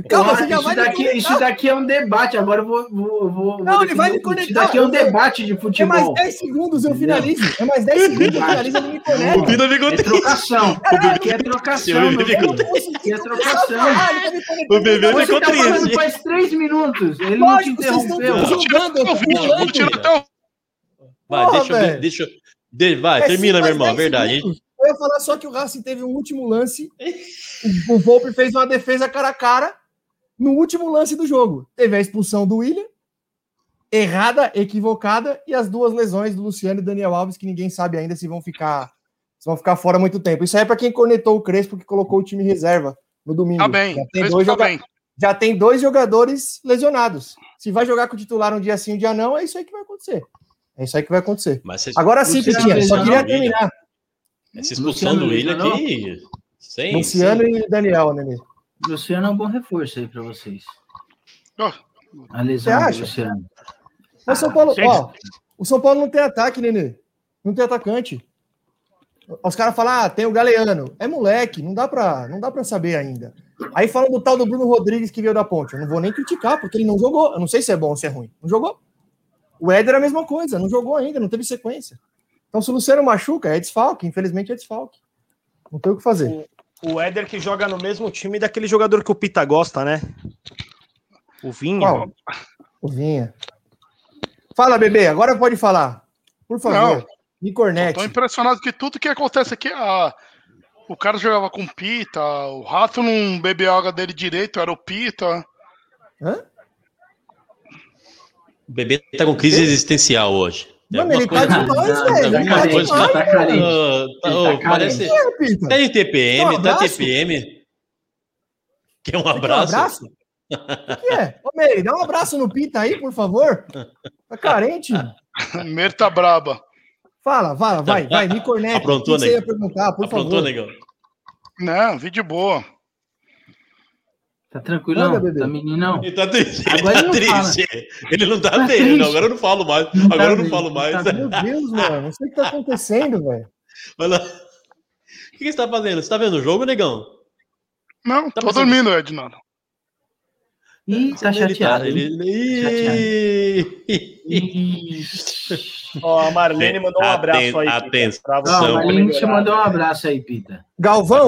Calma, você já isso vai daqui, Isso daqui é um debate. Agora eu vou. vou, vou não, vou ele vai me conectar. Isso daqui é um debate de futebol. É mais 10 segundos, eu finalizo. É mais 10 segundos, eu finalizo, eu me conecto. É trocação. Aqui é trocação. Aqui é trocação. O bebê ficou tá triste. faz 3 minutos. Ele não te interrompeu. Jogando, eu vou tirar até o. Vai, deixa, deixa, deixa, vai, termina, meu irmão, verdade. Eu ia falar só que o Racing teve um último lance. o Volpe fez uma defesa cara a cara no último lance do jogo. Teve a expulsão do William, errada, equivocada, e as duas lesões do Luciano e Daniel Alves, que ninguém sabe ainda se vão ficar, se vão ficar fora muito tempo. Isso aí é para quem conectou o Crespo, que colocou o time reserva no domingo. Tá bem, já tem, dois, tá joga... bem. já tem dois jogadores lesionados. Se vai jogar com o titular um dia sim, um dia não, é isso aí que vai acontecer. É isso aí que vai acontecer. Agora sim, Pitinha, só queria terminar. Essa expulsão Luciano, do William aqui. Sem, Luciano sem... e Daniel, né? Luciano é um bom reforço aí para vocês. Oh. A lesão Você acha? do Luciano. O São Paulo, ó, o São Paulo não tem ataque, Nenê. Não tem atacante. Os caras falam, ah, tem o Galeano. É moleque, não dá para, não dá para saber ainda. Aí falam do tal do Bruno Rodrigues que veio da ponte. Eu não vou nem criticar, porque ele não jogou. Eu não sei se é bom ou se é ruim. Não jogou. O Éder é a mesma coisa, não jogou ainda, não teve sequência. Então, se o Luciano machuca, é desfalque. Infelizmente é desfalque. Não tem o que fazer. O, Éder que joga no mesmo time daquele jogador que o Pita gosta, né? O Vinha. Qual? O Vinha. Fala, bebê, agora pode falar. Por favor. Não. Me cornete. Tô impressionado que tudo que acontece aqui, a, O cara jogava com Pita, o rato não bebeu água dele direito, era o Pita. Hã? O bebê tá com crise existencial hoje. Mano, ele tá demais, velho. Ele tá demais, tá carente. Oh, tá parece... Tá em TPM, tá TPM. Quer um abraço? Quer um abraço? O que é? Ô, Meire, dá um abraço no Pita aí, por favor. Tá carente. Mer tá braba. Fala, fala, vai, vai, me corneta. Aprontou, o que, que você ia perguntar, por Aprontou, favor? Negão. Não, vídeo boa. Tá tranquilo, não? Tá meninão? Ele tá triste. Agora ele, tá triste. ele não tá, tá bem. Não, agora eu não falo mais. Não agora tá eu não falo mais. Tá... Meu Deus, mano. Não sei o que tá acontecendo, velho. Vai lá. O que, você tá fazendo? Você tá vendo o jogo, negão? Não, tá tô dormindo, Ednaldo. Ih, tá chateado. Ele... Ó, a Marlene mandou um abraço aí. Atenção. a Marlene te mandou um abraço aí, Pita. Galvão,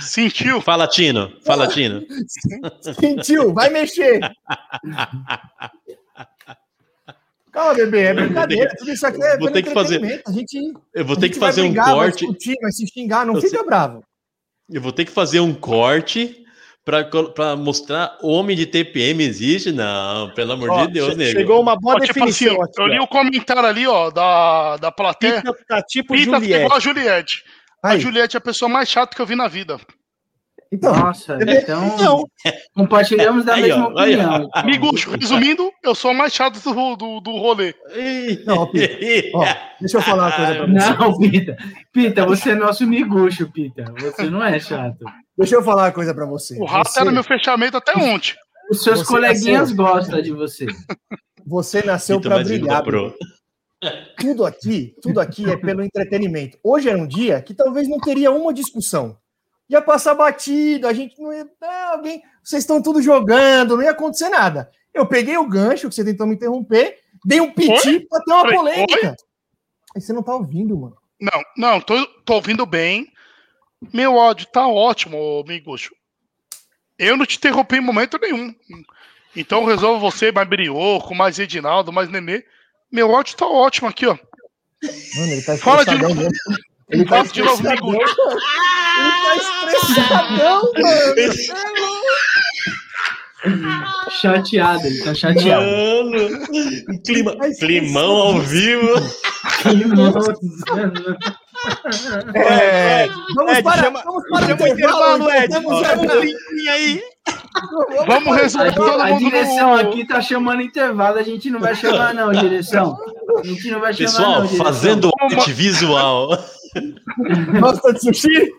Sentiu? Fala, Tino. Fala, Tino. Sentiu, vai mexer. Calma, bebê, é brincadeira. Tudo isso aqui é vou ter que fazer. A gente, eu vou ter que fazer brigar, um corte. Vai, discutir, vai se xingar, não eu fica sei. bravo. Eu vou ter que fazer um corte para mostrar homem de TPM existe? Não, pelo amor ó, de Deus, nego. Chegou uma boa ó, definição. Tipo assim, aqui, eu li o comentário ali, ó, da, da plateia. Pita tá tipo Pita Juliette. igual a Juliette. Aí. A Juliette é a pessoa mais chata que eu vi na vida. Então, Nossa, então, então compartilhamos da aí, mesma ó, opinião. Aí, então. Miguxo, resumindo, eu sou o mais chato do, do, do rolê. Não, Pita, ó, deixa eu falar uma coisa pra você. Não, Pita, Pita, você é nosso miguxo, Pita. Você não é chato. Deixa eu falar uma coisa para você. O rato você... era meu fechamento até ontem. Os seus você coleguinhas nasceu... gostam de você. Você nasceu para brilhar. Tudo aqui, tudo aqui é pelo entretenimento. Hoje era um dia que talvez não teria uma discussão. Ia passar batido, a gente não ia. Ah, alguém, vocês estão tudo jogando, não ia acontecer nada. Eu peguei o gancho que você tentou me interromper, dei um piti para ter uma polêmica. Aí você não tá ouvindo, mano. Não, não, tô, tô ouvindo bem. Meu ódio tá ótimo, Miguxo. Eu não te interrompi em momento nenhum. Então resolvo você, mais Brioco, mais Edinaldo, mais Nenê. Meu ódio tá ótimo aqui, ó. Mano, ele tá Fala de novo. Ele tá de novo. Ele tá estressadão, mano. Chateado, ele tá chateado. Mano, clima, climão ao vivo. Climão. É, vamos Ed, para, chama, vamos para chama o intervalo, Ed. Vamos um aí. Vamos resolver todo a, mundo. A direção no... aqui tá chamando intervalo, a gente não vai chamar não, direção. A gente não vai chamar Pessoal, não, fazendo arte visual. Gosta de sushi?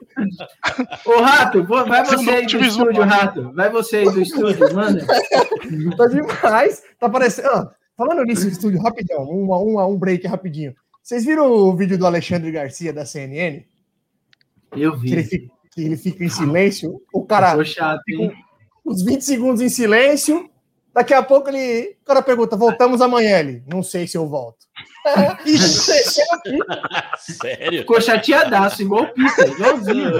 Ô, Rato, vai você aí do estúdio, Rato. Vai você aí do estúdio, manda. Tá demais. Tá parecendo... falando nisso, estúdio, rapidão. Um, um, um break rapidinho. Vocês viram o vídeo do Alexandre Garcia da CNN? Eu vi. Que ele fica, que ele fica em silêncio. O cara. Chato, fica uns 20 segundos em silêncio. Daqui a pouco ele. O cara pergunta: voltamos amanhã? Ele. Não sei se eu volto. Sério? Ficou chateadaço, igual o Peter, igualzinho.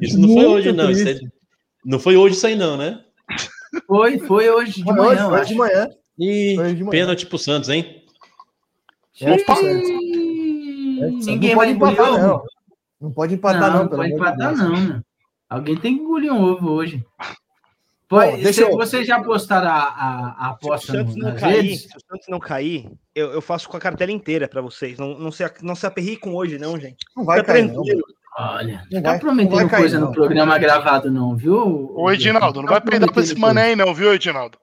Isso não foi hoje, não. É... Não foi hoje isso aí, não, né? Foi, foi hoje de foi manhã. Hoje, foi de manhã. E pênalti pro Santos, hein? Opa! Ninguém não pode empatar, não. Não pode empatar, não. Não, pode empatar, não. Alguém tem que engolir um ovo hoje. Pode, Bom, deixa eu... Vocês já postaram a, a, a aposta se o Santos não cair, Se o Santos não cair, eu, eu faço com a cartela inteira para vocês. Não, não, se, não se aperrie com hoje, não, gente. Não vai Fica cair, tranquilo. Não. Olha, não tá prometendo cair, coisa não. no programa gravado, não, viu? Ô, Edinaldo, não, não vai perder pra esse mané aí, não, viu, Edinaldo?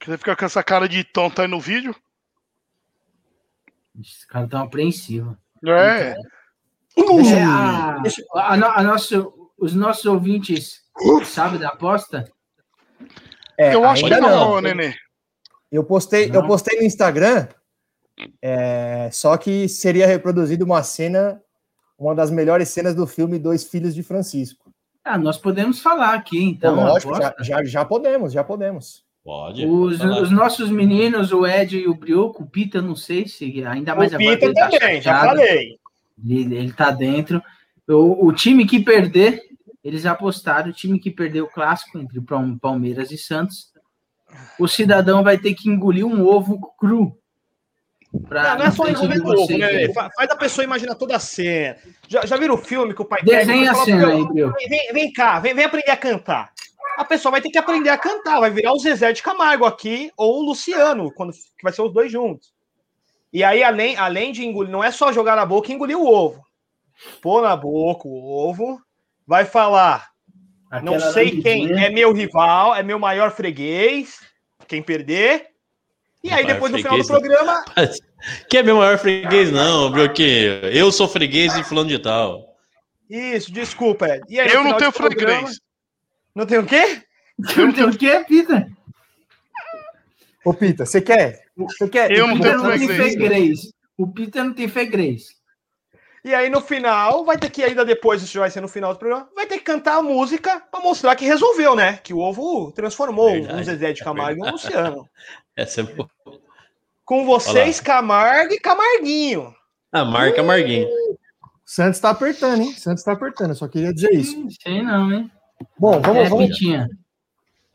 Que você fica com essa cara de tonto aí no vídeo. Esse cara tá apreensivo. É. é a, a, a nosso, os nossos ouvintes sabem da aposta? É, eu acho que não, não, Nenê. Eu postei, não. eu postei no Instagram, é, só que seria reproduzido uma cena, uma das melhores cenas do filme Dois Filhos de Francisco. Ah, nós podemos falar aqui, então. lógico, já, já, já podemos, já podemos. Pode. Os, os, nossos meninos, o Ed e o Brioco, o Pita, não sei se ainda mais o Pita tá também, tá já falei. Ele, ele tá dentro. O, o time que perder, eles apostaram, o time que perdeu o clássico entre Palmeiras e Santos, o cidadão vai ter que engolir um ovo cru. Pra não, não é só envolver o ovo, né? Faz a pessoa imaginar toda a cena. Já, já viram o filme que o pai Desenha pega, a cena aí, meu. Vem, vem cá, vem, vem aprender a cantar. A pessoa vai ter que aprender a cantar, vai virar o Zezé de Camargo aqui, ou o Luciano, quando, que vai ser os dois juntos. E aí, além, além de engolir, não é só jogar na boca e engolir o ovo. Pôr na boca o ovo, vai falar. Aquela não sei quem é meu rival, é meu maior freguês. Quem perder, e aí, depois no final do programa. Que é meu maior freguês, não, Broquinho. Eu sou freguês de fulano de tal. Isso, desculpa. Aí, eu não tenho freguês. Programa... Não tem o quê? Eu não tenho o quê, Pita? Ô, Pita, você quer? Você quer? Eu não tenho freguês. O Pita não tem freguês. E aí, no final, vai ter que, ainda depois, isso vai ser no final do programa, vai ter que cantar a música para mostrar que resolveu, né? Que o ovo transformou Verdade. um Zezé de Camargo em um Luciano. Essa é boa. Com vocês, Camargo e Camarguinho. Ah, marca Camarguinho. Santos tá apertando, hein? Santos tá apertando, só queria dizer isso. Não sei não, hein? Bom, vamos, é, vamos,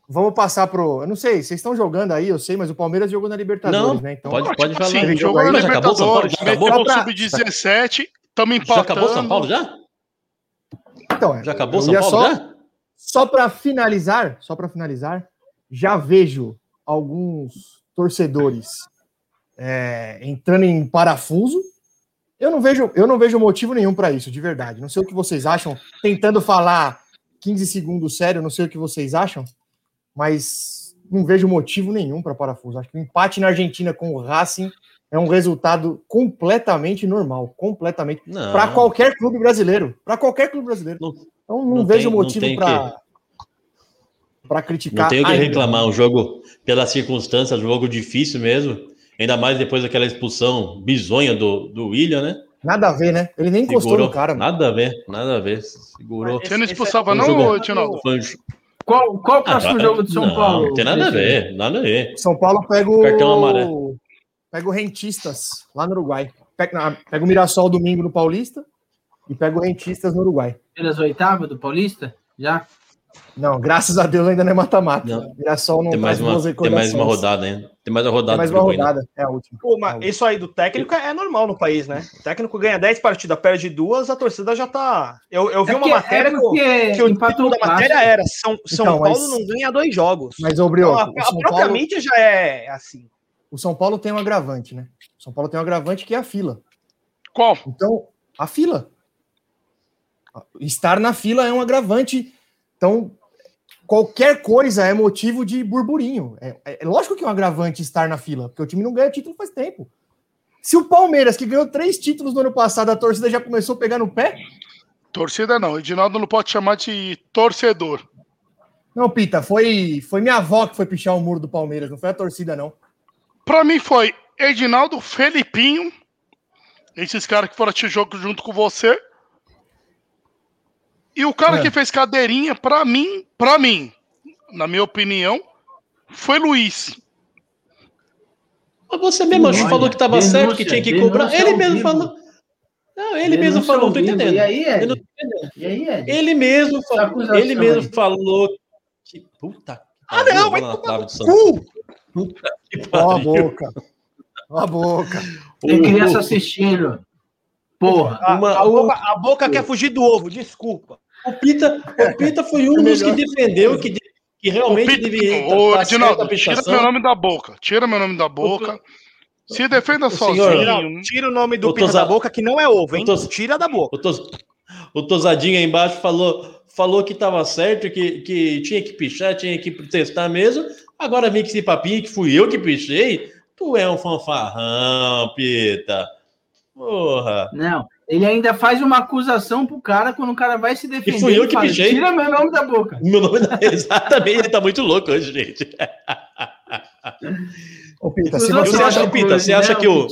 vamos passar pro. Eu não sei, vocês estão jogando aí, eu sei, mas o Palmeiras jogou na Libertadores, não, né? Então, pode, pode falar. Sim, jogou na Libertadores, meteu o Sub-17, estamos empatando. Já acabou São Paulo já? Então, é, já acabou São Paulo só, já? Só para finalizar, só para finalizar, já vejo alguns torcedores é, entrando em parafuso. Eu não vejo, eu não vejo motivo nenhum para isso, de verdade. Não sei o que vocês acham. Tentando falar 15 segundos sério, não sei o que vocês acham, mas não vejo motivo nenhum para parafuso. Acho que o empate na Argentina com o Racing é um resultado completamente normal, completamente para qualquer clube brasileiro, para qualquer clube brasileiro. Não, então não, não vejo tem, motivo para para criticar. Não tenho que reclamar, um jogo pela circunstância, jogo difícil mesmo, ainda mais depois daquela expulsão bizonha do, do William, né? Nada a ver, né? Ele nem encostou Segurou, no cara. Nada a ver, nada a ver. Segurou. Você não expulsava, não, Tinaldo? Qual, qual o próximo ah, jogo de São não, Paulo? Não tem nada a ver, nada a ver. São Paulo pega o. Cartão amarelo. Pega o Rentistas lá no Uruguai. Pega, pega o Mirassol domingo no Paulista e pega o Rentistas no Uruguai. Pelas oitavas do Paulista? Já? Não, graças a Deus ainda não é mata-mata. Mirassol não tem mais, uma, tem mais uma rodada ainda. Tem mais uma rodada. Tem mais uma rodada, ainda. é a última. Pô, mas isso aí do técnico é normal no país, né? O técnico ganha 10 partidas, perde duas, a torcida já tá. Eu, eu vi é uma matéria é que, que o título da matéria era São, São então, Paulo mas... não ganha dois jogos. Mas, ô, Brio, então, a, a própria Paulo... mídia já é assim. O São Paulo tem um agravante, né? O São Paulo tem um agravante que é a fila. Qual? Então, a fila. Estar na fila é um agravante. Então, qualquer coisa é motivo de burburinho. É, é, é, lógico que é um agravante estar na fila, porque o time não ganha título faz tempo. Se o Palmeiras, que ganhou três títulos no ano passado, a torcida já começou a pegar no pé. Torcida não, Edinaldo não pode chamar de torcedor. Não, Pita, foi, foi minha avó que foi pichar o muro do Palmeiras, não foi a torcida, não. Pra mim foi Edinaldo, Felipinho, esses caras que foram assistir jogo junto com você. E o cara é. que fez cadeirinha, pra mim, pra mim, na minha opinião, foi Luiz. Você mesmo Olha, falou que tava denúncia, certo, que tinha que cobrar. Ele mesmo falou. Não, ele denúncia mesmo falou, não tô entendendo. E aí, Ed? E aí, Ed? Ele mesmo falou. Ele mesmo falou que. Puta. Ah, não, vai tomar Puta que pariu. Ó a boca. Ó a boca. Tem criança assistindo. Porra. A, uma, a, boca, a boca quer fugir do ovo, desculpa. O Pita, o Pita foi um dos que defendeu que, que realmente devia. Ô, tira meu nome da boca. Tira meu nome da boca. Se defenda sozinho. Senhor, tira o nome do o Pita da boca, que não é ovo, hein? Tos, tira da boca. O, tos, o Tosadinho aí embaixo falou, falou que estava certo, que, que tinha que pichar, tinha que testar mesmo. Agora vem que esse papinho que fui eu que pichei. Tu é um fanfarrão, Pita. Porra. Não, ele ainda faz uma acusação pro cara quando o cara vai se defender. E fui eu que fala, pichei. Tira meu nome da boca. Meu nome da... Exatamente, ele tá muito louco hoje, gente. Ô, Pita, se você, você acha, Pita, você acha que o.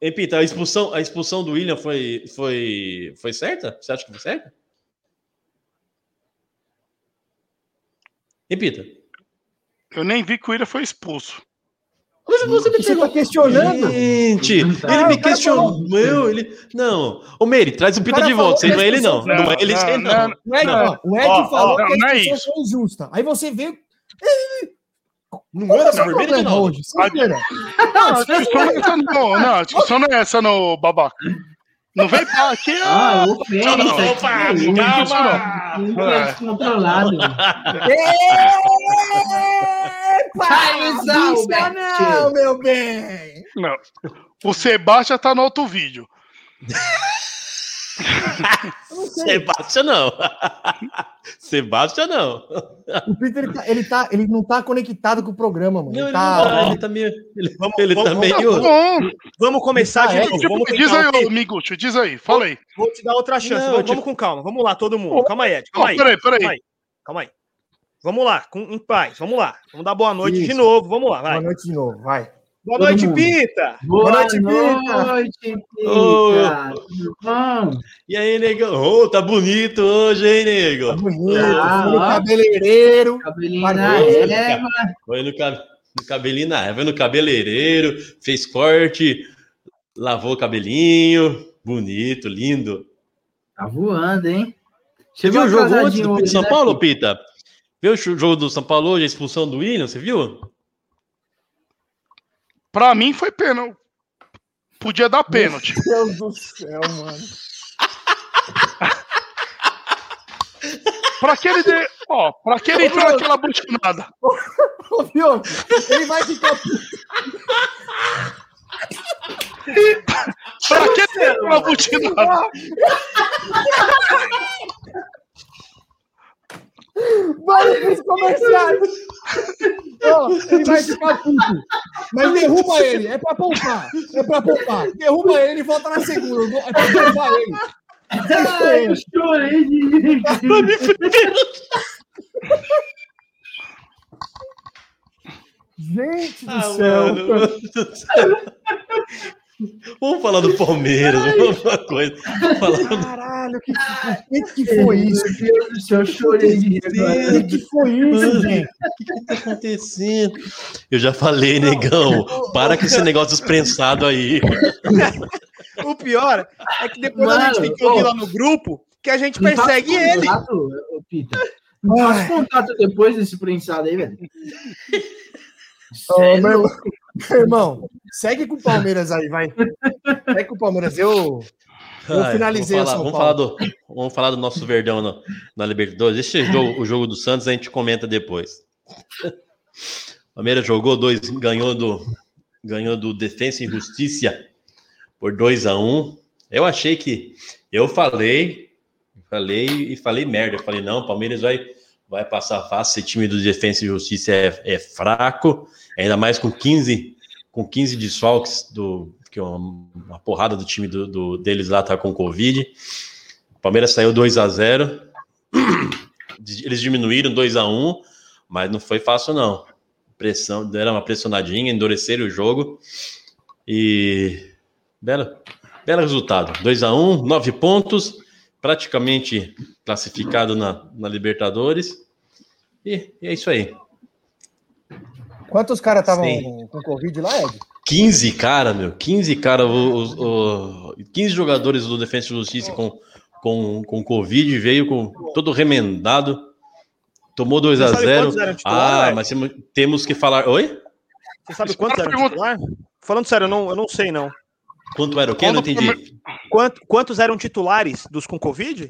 Ei, Pita, a expulsão, a expulsão do William foi, foi, foi certa? Você acha que foi certa? Repita. Eu nem vi que o William foi expulso. Mas você me está questionando. Gente, ah, ele me questionou. Meu, ele... Não. Ô, Meire, traz o Pita de volta. Não é ele, não. Não, não é ele, não. não. não. não. O Ed falou que a expulsão foi injusta. Aí você vê. Não anda essa vermelha, não. Hoje, não, a discussão não é essa, não. Não, a discussão não é essa, não, babaca. Não vem pra aqui. Ah, opa, não, opa, calma. Não descontrolado. Epa, não, meu bem. Não. O Sebastião tá no outro vídeo. Sebastião não. Sebastião não. O Peter ele, tá, ele, tá, ele não tá conectado com o programa, mano. Não, ele, tá, não, ele tá meio. Ele, vamos, ele tá vamos, tá meio. Vamos, vamos começar de novo. Tipo, vamos diz aí, Miguel, diz aí, fala aí. Vou te dar outra chance. Não, vamos, tipo... vamos, com calma. Vamos lá, todo mundo. Calma aí, Ed. Calma aí. Peraí, peraí. Calma aí. Calma aí. Vamos lá, com, em paz. Vamos lá. Vamos dar boa noite Isso. de novo. Vamos lá, vai. Boa noite de novo, vai. Boa noite, mundo. Pita! Boa, Boa noite, Pita! noite, Pita! Oh. E aí, negão? Oh, tá bonito hoje, hein, nego? Tá bonito, ah, no cabeleireiro. Cabelinho na régua. Foi no, no cabelinho na régua, no cabeleireiro, fez corte, lavou o cabelinho. Bonito, lindo. Tá voando, hein? Você viu o jogo antes do São né, Paulo, Pita? Viu o jogo do São Paulo hoje, a expulsão do William, você viu? Pra mim foi pênalti. Podia dar pênalti. Meu Deus do céu, mano. pra que ele dê. Ó, pra que ele entrar naquela butinada? Ô, Fio, ele vai ficar. pra que ele dê aquela butinada? Vamos pros comerciais. Oh, ele vai ficar puto. Mas derruba ele. É pra poupar. É pra poupar. Derruba ele e volta na segunda. É pra derrubar ele. Ai, eu chorei de rir. Gente do ah, céu. Mano. Vamos falar do Palmeiras, vamos falar coisa. Falar... Caralho, que, que, que foi isso? Meu Deus do céu, eu chorei. O que foi isso, gente? O que, que tá acontecendo? Eu já falei, negão, para com esse negócio desprensado aí. O pior é que depois Mano, a gente tem que ouvir lá no grupo que a gente persegue ele. Contato, Pita. Não faz contato depois desse prensado aí, velho. Oh, meu... Irmão, segue com o Palmeiras aí, vai. Segue com o Palmeiras. Eu, eu Ai, finalizei vamos falar, vamos falar, do, vamos falar do nosso Verdão no, na Libertadores. Esse jogo, o jogo do Santos a gente comenta depois. Palmeiras jogou dois, ganhou do, ganhou do Defensa e Justiça por 2 a 1 um. Eu achei que. Eu falei, falei e falei merda. Eu falei, não, Palmeiras vai, vai passar fácil. Esse time do Defensa e Justiça é, é fraco ainda mais com 15 com 15 desfalques do que uma, uma porrada do time do, do, deles lá tá com Covid. O Palmeiras saiu 2 a 0. Eles diminuíram 2 a 1, mas não foi fácil não. Pressão, deram uma pressionadinha, endureceram o jogo. E belo, belo resultado. 2 a 1, 9 pontos, praticamente classificado na, na Libertadores. E, e é isso aí. Quantos caras estavam com Covid lá, Ed? 15 cara, meu. 15 cara, o, o, 15 jogadores do Defensa e Justiça com, com, com Covid, veio com todo remendado, tomou 2 a 0 Ah, mas temos, temos que falar. Oi? Você sabe quantos eram titular? Falando sério, eu não, eu não sei, não. Quanto era o quê? Eu não entendi. Quanto, quantos eram titulares dos com Covid?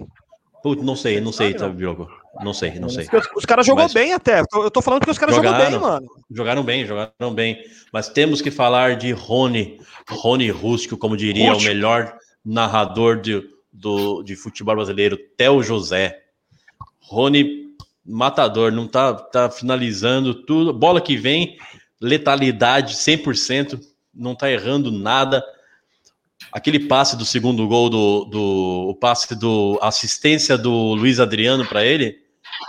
Putz, não sei, não sei, tá, Diogo. Não sei, não sei. Os, os caras jogou Mas... bem até. Eu tô falando que os caras jogou bem, mano. Jogaram bem, jogaram bem. Mas temos que falar de Rony, Rony Rústico, como diria Rústico. o melhor narrador de, do, de futebol brasileiro, Theo José. Rony, matador, não tá, tá finalizando tudo. Bola que vem, letalidade 100%, não tá errando nada aquele passe do segundo gol do, do o passe do assistência do Luiz Adriano para ele,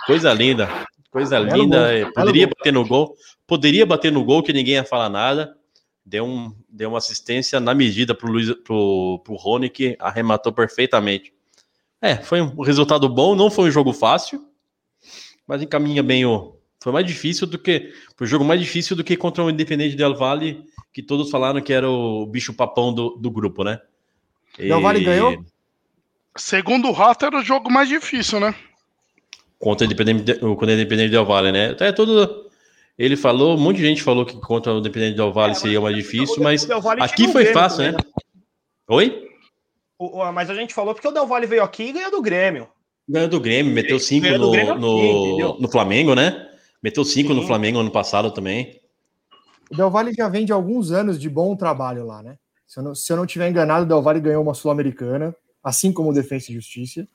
coisa linda, coisa linda. Gol. Poderia Belo bater gol. no gol, poderia bater no gol que ninguém ia falar nada. Deu, um, deu uma assistência na medida para o pro, pro Rony que arrematou perfeitamente. É, foi um resultado bom, não foi um jogo fácil, mas encaminha bem o. Foi mais difícil do que. Foi um jogo mais difícil do que contra o Independente Del Valle que todos falaram que era o bicho papão do, do grupo, né? E... Del Valle ganhou? Segundo o Rato, era o jogo mais difícil, né? Contra o Independente, contra o Independente Del Valle, né? É tudo. Ele falou, um monte de gente falou que contra o Independente Del Vale é, seria mais difícil, mas aqui foi fácil, né? Oi? O, mas a gente falou porque o Del Valle veio aqui e ganhou do Grêmio. Ganhou do Grêmio, meteu cinco no, no, no, Flamengo, né? Meteu cinco Sim. no Flamengo ano passado também. O Del Valle já vem de alguns anos de bom trabalho lá, né? Se eu não, se eu não tiver enganado, o Del Valle ganhou uma Sul-Americana, assim como o Defensa e Justiça.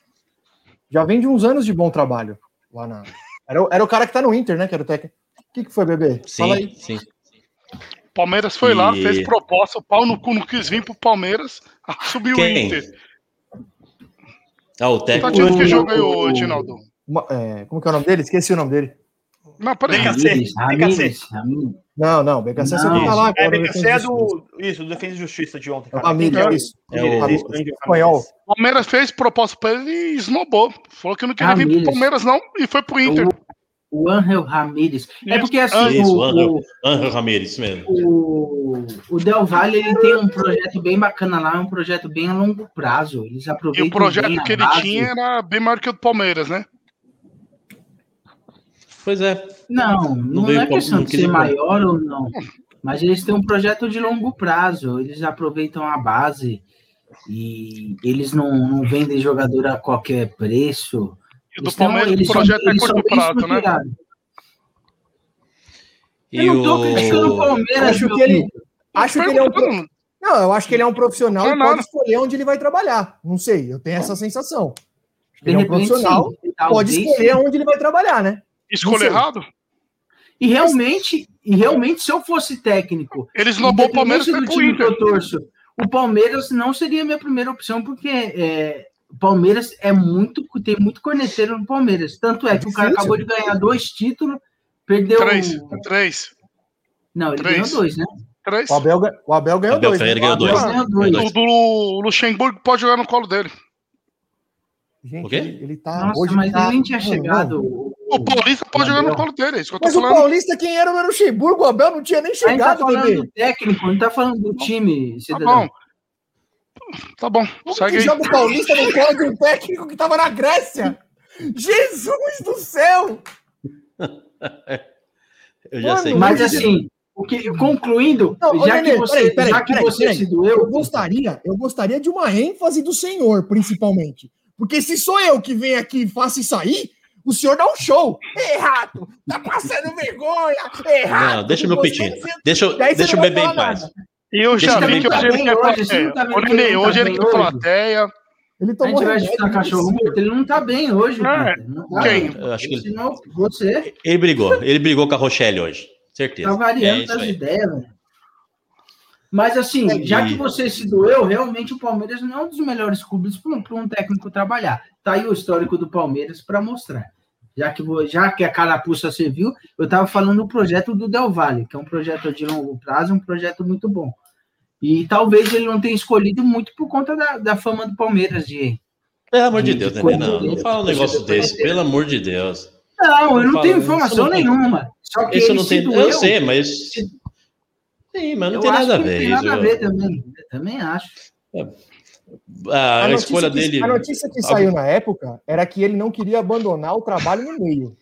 Já vem de uns anos de bom trabalho lá na. Era, era o cara que tá no Inter, né? Que era o técnico. O que, que foi, bebê? Sim, Fala aí. Sim. Palmeiras foi e... lá, fez proposta, o pau no cu não quis vir pro Palmeiras, subiu o Inter. Ah, o técnico. Tá que jogo ganhou, Edinaldo? É, como que é o nome dele? Esqueci o nome dele. Não, peraí. BKC. BKC. Não, não, BKC você não tá lá. É, BKC é do. Isso, do Defesa e Justiça de ontem. Cara. Família, é isso. É o espanhol. O Palmeiras fez proposta pra ele e esnobou. Falou que não queria vir pro Palmeiras, não, e foi pro Inter. O Angel Ramírez. É porque assim. Isso, o, Angel, Angel Ramírez mesmo. O, o Del Valle ele tem um projeto bem bacana lá, um projeto bem a longo prazo. Eles aproveitam. E o projeto que ele base. tinha era bem maior que o do Palmeiras, né? Pois é. Não, não, não é questão não de ser maior ou não. Mas eles têm um projeto de longo prazo. Eles aproveitam a base e eles não, não vendem jogador a qualquer preço. E do Palmeiras o projeto são, é curto prazo, né? Eu não tô criticando o Palmeiras. Acho que ele, acho que ele é um. Não, eu acho que ele é um profissional não, e pode escolher onde ele vai trabalhar. Não sei, eu tenho essa sensação. Ele é um profissional, pode escolher onde ele vai trabalhar, né? Escolher errado? E realmente, e realmente, se eu fosse técnico. Eles não o Palmeiras do time que eu torço, o Palmeiras não seria a minha primeira opção, porque é, o Palmeiras é muito. Tem muito corneteiro no Palmeiras. Tanto é que o cara acabou de ganhar dois títulos, perdeu. Três. Três. Não, ele Três. ganhou dois, né? Três. O Abel, o Abel ganhou Abel dois. Né? Ganhou dois. Ganhou dois. O do Luxemburgo pode jogar no colo dele. Gente, o quê? Ele, ele tá. Nossa, hoje mas tá... ele nem tinha chegado. O Paulista pode jogar no colo dele, é isso que eu tô mas falando. o Paulista, quem era o Luxemburgo? O Abel não tinha nem chegado. A gente tá falando do técnico, não tá falando do time, cidadão. Tá bom. Tá bom. Como segue que aí. joga o Paulista no colo de um técnico que tava na Grécia? Jesus do céu! Eu já Mano, sei. Mas assim, o que, concluindo, não, já, que você, peraí, peraí, já que peraí, você se doeu. Eu gostaria, eu gostaria de uma ênfase do senhor, principalmente. Porque se sou eu que venho aqui e faço isso aí, o senhor dá um show. Errado! Tá passando vergonha! Errado! Não, deixa meu peitinho. Deixa, deixa eu beber em paz. E eu já vi que hoje ele quer plateia. Hoje ele quer plateia. Ele tomou a gente vai cachorro morto, ele não tá bem hoje. É. Tá Quem? Eu acho que ele... você. Ele brigou, ele brigou com a Rochelle hoje. Certeza. Tá variando é das ideias, velho. Mas assim, é, já que você se doeu, realmente o Palmeiras não é um dos melhores clubes para um técnico trabalhar. Tá aí o histórico do Palmeiras para mostrar. Já que, já que a carapuça serviu, eu estava falando do projeto do Del Valle, que é um projeto de longo prazo, um projeto muito bom. E talvez ele não tenha escolhido muito por conta da, da fama do Palmeiras de. Pelo amor de, de Deus, né? Não, não fala um negócio desse, pelo amor de Deus. Não, eu não, não tenho informação nenhuma. Só que isso não tem. Eu sei, mas Sim, mas não eu tem nada a ver. Não tem nada a ver também. Eu também acho. É. A, a, escolha que, dele. A notícia que saiu na época era que ele não queria abandonar o trabalho no meio.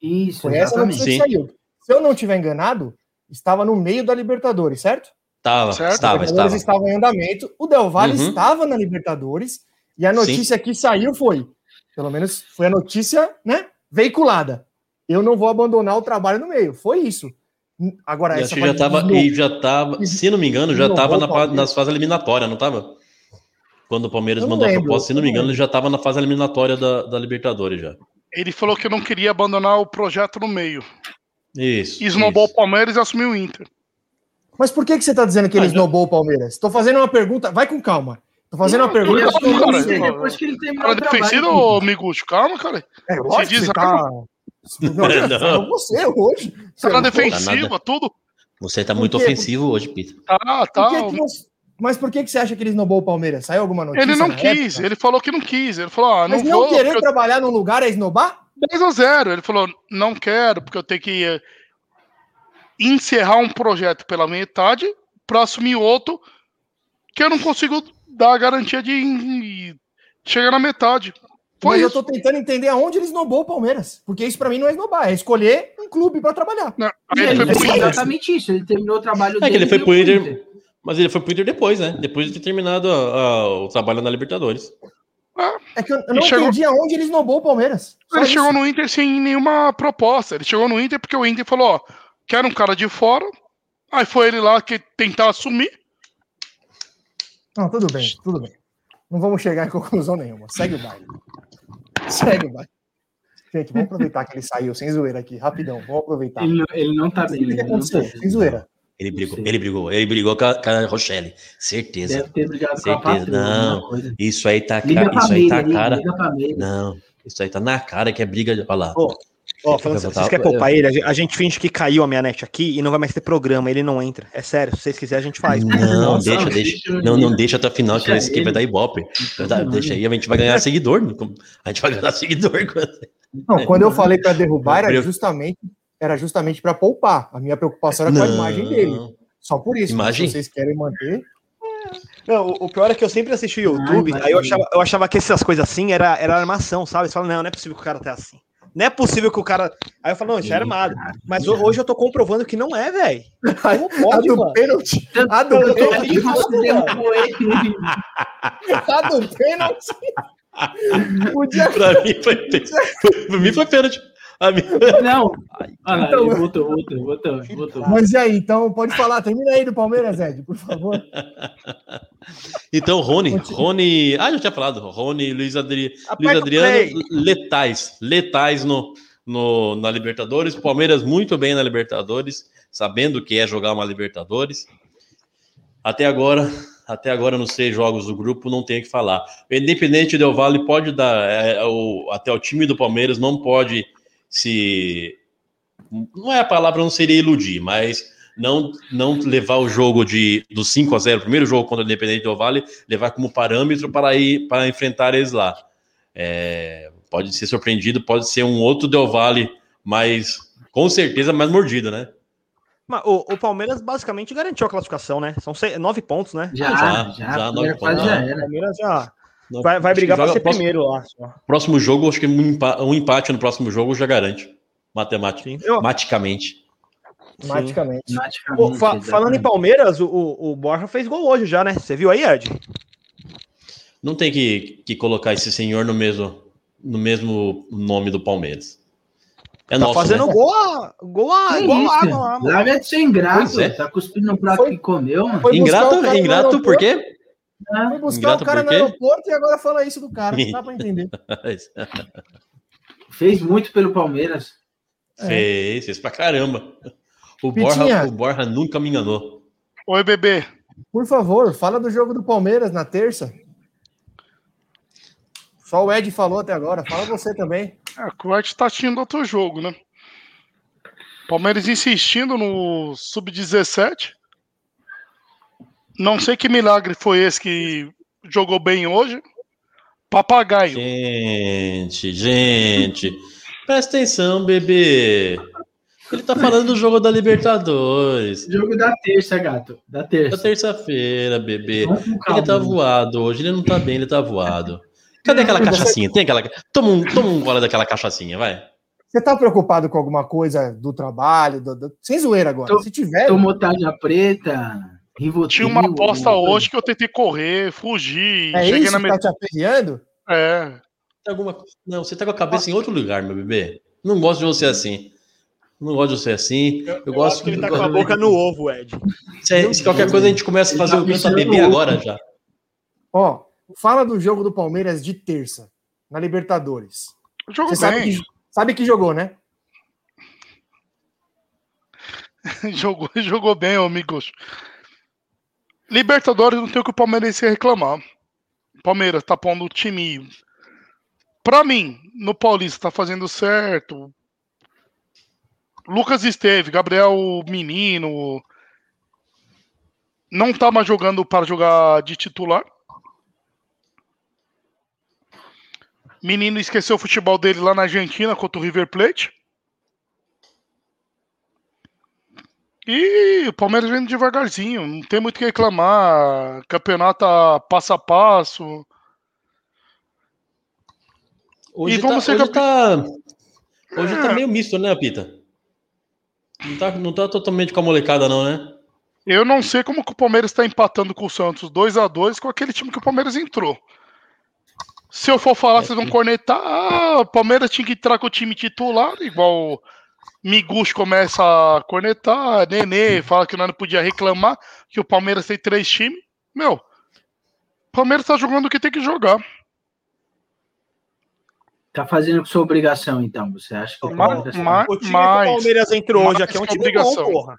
Isso, Foi essa notícia que saiu. Se eu não estiver enganado, estava no meio da Libertadores, certo? Estava, certo? estava, estava. estava em andamento. O Del Valle uhum. estava na Libertadores e a notícia Sim. que saiu foi, pelo menos foi a notícia, né, veiculada. Eu não vou abandonar o trabalho no meio. Foi isso. Agora, essa já tava, e já tava, se não me engano, já estava na, nas fases eliminatórias, não estava? Quando o Palmeiras mandou lembro, a proposta, se não me engano, ele já estava na fase eliminatória da, da Libertadores já. Ele falou que não queria abandonar o projeto no meio. Isso. E esnobou o Palmeiras e assumiu o Inter. Mas por que, que você está dizendo que ele esnobou o Palmeiras? Estou fazendo uma pergunta, vai com calma. Estou fazendo uma pergunta. Não, cara, depois que ele tem cara defensivo, Miguxo, calma, cara. É, lógico, você diz, tá... Não, não. você hoje. Você tá defensiva, tá tudo. Você tá muito ofensivo hoje, Peter. Tá, tá. Por que que você... Mas por que, que você acha que ele esnobou o Palmeiras? Saiu alguma notícia? Ele não quis, época? ele falou que não quis. Ele falou, ah, não Mas não vou, querer trabalhar num lugar é esnobar? 10 a 0. Ele falou, não quero, porque eu tenho que eh, encerrar um projeto pela metade para assumir outro que eu não consigo dar a garantia de chegar na metade. Mas isso. eu tô tentando entender aonde ele esnobou o Palmeiras. Porque isso para mim não é esnobar, é escolher um clube para trabalhar. Não, ele ele é exatamente isso. Ele terminou o trabalho é dele. É que ele foi pro Inter, Inter, mas ele foi pro Inter depois, né? Depois de ter terminado a, a, o trabalho na Libertadores. É que eu, eu não chegou... entendi aonde ele esnobou o Palmeiras. Só ele isso. chegou no Inter sem nenhuma proposta. Ele chegou no Inter porque o Inter falou: ó, quero um cara de fora. Aí foi ele lá que tentar assumir. Não, tudo bem, tudo bem. Não vamos chegar em conclusão nenhuma. Segue o baile. Segue baile. Gente, vamos aproveitar que ele saiu sem zoeira aqui, rapidão. Vamos aproveitar. Ele, ele não tá bem. O que aconteceu? Tá sem zoeira. Ele brigou, ele brigou, ele brigou com a, com a Rochelle. Certeza. Deve ter brigado Certeza. com a patrulha, Não, isso aí tá, liga isso aí tá cara. Não, isso aí tá na cara que é briga. Olha lá. Oh, oh, falando, vocês querem poupar ele? A gente finge que caiu a minha net aqui e não vai mais ter programa, ele não entra. É sério, se vocês quiserem, a gente faz. Não, Nossa, deixa, deixa. Não, não deixa até o final, que esse aqui vai dar ibope. Deixa aí, a gente vai ganhar seguidor. A gente vai ganhar seguidor. Não, quando eu falei para derrubar, era justamente era justamente para poupar. A minha preocupação era com a imagem dele. Só por isso. Imagem? Se vocês querem manter. Não, o pior é que eu sempre assisti o YouTube, Ai, aí eu achava, eu achava que essas coisas assim era, era armação, sabe? Você fala, não, não é possível que o cara tá assim. Não é possível que o cara. Aí eu falo, não, isso é armado. Mas hoje eu tô comprovando que não é, velho. Como pode, a do pênalti. A do pênalti. A do pênalti. Pra mim foi, pra mim foi pênalti. Não. Olha então, voltou, voltou, voltou, voltou. Mas e aí, então pode falar, termina aí do Palmeiras, Ed, por favor. Então, Rony, Rony. Ah, já tinha falado. Rony, Luiz, Adri... Luiz Adriano, letais, letais no, no, na Libertadores. Palmeiras muito bem na Libertadores, sabendo que é jogar uma Libertadores. Até agora, até agora nos seis jogos do grupo, não tem o que falar. O Independente Del Vale pode dar, é, é, o, até o time do Palmeiras não pode se. Não é a palavra, não seria iludir, mas não, não levar o jogo de do 5 a 0 primeiro jogo contra o Independente do Vale, levar como parâmetro para ir para enfrentar eles lá. É, pode ser surpreendido, pode ser um outro Del Valle, mas com certeza mais mordido, né? O, o, Palmeiras basicamente garantiu a classificação, né? São seis, nove pontos, né? Já, já, já, já nove pontos. Já era. O Palmeiras já. Vai, vai brigar para ser próximo, primeiro lá. Próximo jogo, acho que um empate no próximo jogo já garante. Matematicamente. Matematicamente. fa falando em Palmeiras, o, o Borja fez gol hoje já, né? Você viu aí, Ed? Não tem que, que colocar esse senhor no mesmo, no mesmo nome do Palmeiras. É tá nosso, fazendo né? gol, a, gol, a, gol água lá, é de ser ingrato. É. Tá cuspindo no prato foi, que comeu, mano. Ingrato, ingrato por quê? Ah, foi buscar o cara no aeroporto e agora fala isso do cara. Não dá pra entender. Fez muito pelo Palmeiras. É. Fez, fez pra caramba. O Borja, o Borja nunca me enganou. Oi, bebê. Por favor, fala do jogo do Palmeiras na terça. Só o Ed falou até agora. Fala você também. É, o Ed tá assistindo outro jogo, né? Palmeiras insistindo no sub-17. Não sei que milagre foi esse que jogou bem hoje. Papagaio. Gente, gente. Presta atenção, bebê. Ele tá falando do jogo da Libertadores. Jogo da terça, gato. Da terça. Da terça-feira, bebê. Ele tá voado hoje, ele não tá bem, ele tá voado. Cadê aquela cachaçinha? Tem aquela. Toma um, toma um gole daquela cachaçinha, vai. Você tá preocupado com alguma coisa do trabalho? Do, do... Sem zoeira agora. Tô, Se tiver. Tomou tarja preta. Rivotril, Tinha uma aposta hoje que eu tentei correr, fugir. É isso na que tá te aperreando? É. Alguma... Não, você tá com a cabeça em outro lugar, meu bebê. Não gosto de você assim. Não gosto de você assim. Eu, eu, eu gosto que ele tá com a boca no ovo, Ed. Se, se qualquer coisa a gente começa a fazer o canto a bebê agora já. Ó, fala do jogo do Palmeiras de terça, na Libertadores. Jogo você sabe que, sabe que jogou, né? jogou, jogou bem, amigos. Libertadores não tem o que o Palmeiras reclamar. Palmeiras tá pondo o time. Pra mim, no Paulista tá fazendo certo. Lucas esteve, Gabriel Menino. Não tá mais jogando para jogar de titular. Menino esqueceu o futebol dele lá na Argentina contra o River Plate. E o Palmeiras vem devagarzinho, não tem muito o que reclamar. Campeonato passo a passo. Hoje, tá, hoje, tá, hoje tá meio misto, né, Pita? Não tá, não tá totalmente com a molecada, não, né? Eu não sei como que o Palmeiras está empatando com o Santos 2 a 2 com aquele time que o Palmeiras entrou. Se eu for falar, é, vocês vão cornetar. Ah, o Palmeiras tinha que entrar com o time titular, igual Miguel começa a cornetar, Nenê fala que não podia reclamar, que o Palmeiras tem três times. Meu, o Palmeiras tá jogando o que tem que jogar. Tá fazendo sua obrigação, então. Você acha que o Palmeiras... Mas, o time mas, que o Palmeiras entrou hoje aqui é um time obrigação. bom, porra.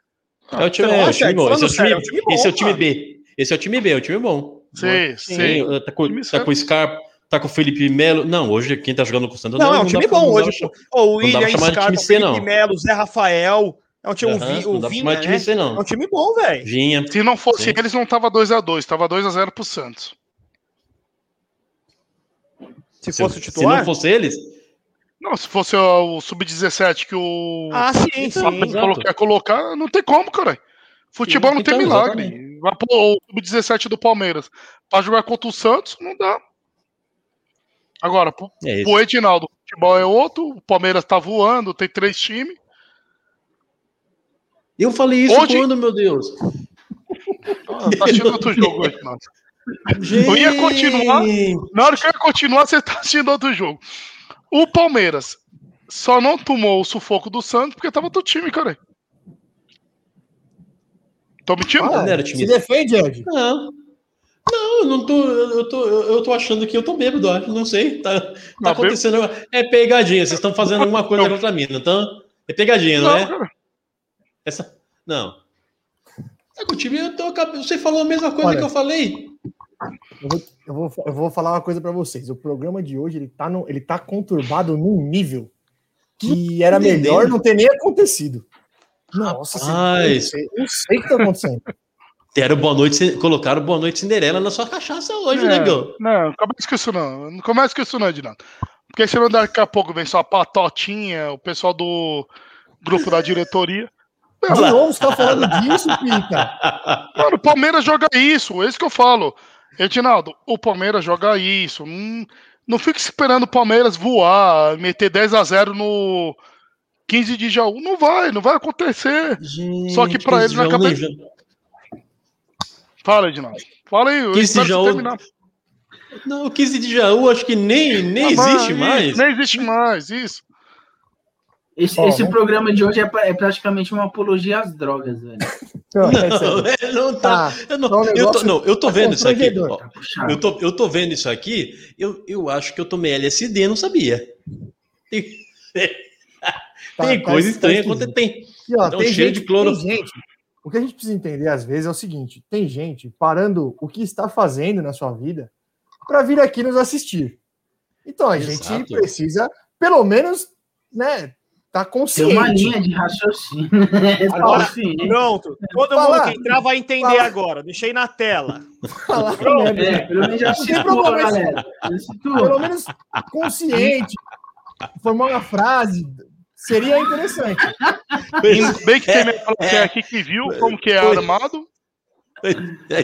É o time, é, o time bom. Esse é o time, é esse é o time B. Esse é o time B, é o time bom. Sim, sim. Tá com, tá com o Scarpa, tá com o Felipe Melo. Não, hoje quem tá jogando com o Santos não, não é um time bom hoje. o William, Scarpa, Felipe Melo, Zé Rafael. É um time, uhum, o, Vinha, time C, não. É um time bom, velho. Vinha. Se não fosse sim. eles, não tava 2x2, tava 2x0 pro Santos. Se, se fosse o titular? Se não fosse eles? Não, se fosse o, o Sub-17 que o. Ah, sim, sim. Quer colocar, não tem como, cara. Futebol sim, não tem então, milagre. Vai pôr o Sub-17 do Palmeiras pra jogar contra o Santos, não dá. Agora, pro, é pro Edinaldo, o futebol é outro, o Palmeiras tá voando, tem três times. Eu falei isso Hoje... quando, meu Deus? Ah, tá assistindo outro jogo hoje, mano. Gente... Eu ia continuar. Na hora que eu ia continuar, você tá assistindo outro jogo. O Palmeiras só não tomou o sufoco do Santos porque tava do time, cara. Tô mentindo? Ah, é. Se defende, Ed. Não. Não, eu não tô. Eu tô, eu tô achando que eu tô bêbado, acho. Não sei. Tá, tá acontecendo. É pegadinha. Vocês estão fazendo alguma coisa contra mim, não estão? É pegadinha, não, não é? Cara. Essa. Não. É que o time. Eu tô, você falou a mesma coisa Olha, que eu falei. Eu vou, eu vou, eu vou falar uma coisa para vocês. O programa de hoje ele tá, no, ele tá conturbado num nível que era melhor não ter nem acontecido. Nossa, Ai, não sei, não sei o que tá acontecendo. Deram boa noite, colocaram boa noite Cinderela na sua cachaça hoje, né, Gão? Não, começa com isso não. Não começa com isso não, Edinaldo. Porque senão daqui a pouco vem só a Patotinha, o pessoal do grupo da diretoria. De novo você tá falando disso, Pita? Mano, o Palmeiras joga isso, é isso que eu falo. Edinaldo, o Palmeiras joga isso. Não, não fica esperando o Palmeiras voar, meter 10 a 0 no 15 de Jaú. Não vai, não vai acontecer. Gente, Só que para ele na cabeça. Fala, Edinaldo. Fala aí, 15 de Jaú. Terminar. Não, o 15 de Jaú acho que nem, nem ah, existe mais. Nem existe mais, isso. Esse, oh, esse programa de hoje é, é, praticamente uma apologia às drogas, velho. Não, é, não tá. Ah, eu, não, eu, tô, não, eu tô vendo isso aqui. Ó, tá eu, tô, eu tô vendo isso aqui. Eu, eu acho que eu tomei LSD, não sabia. Tem, tá, tem tá, coisa estranha quando tem. E, ó, então, tem cheio gente, de cloro. Tem gente, o que a gente precisa entender às vezes é o seguinte: tem gente parando o que está fazendo na sua vida para vir aqui nos assistir. Então a Exato. gente precisa, pelo menos, né, tá consciente. Tem uma linha de raciocínio. Agora, pronto. Todo Fala. mundo que entrar vai entender Fala. agora. Deixei na tela. Fala. Pronto. É, pelo menos já galera. Pelo menos consciente. Formar uma frase. Seria interessante. Bem, bem que tem é, aqui que viu como que é armado. É,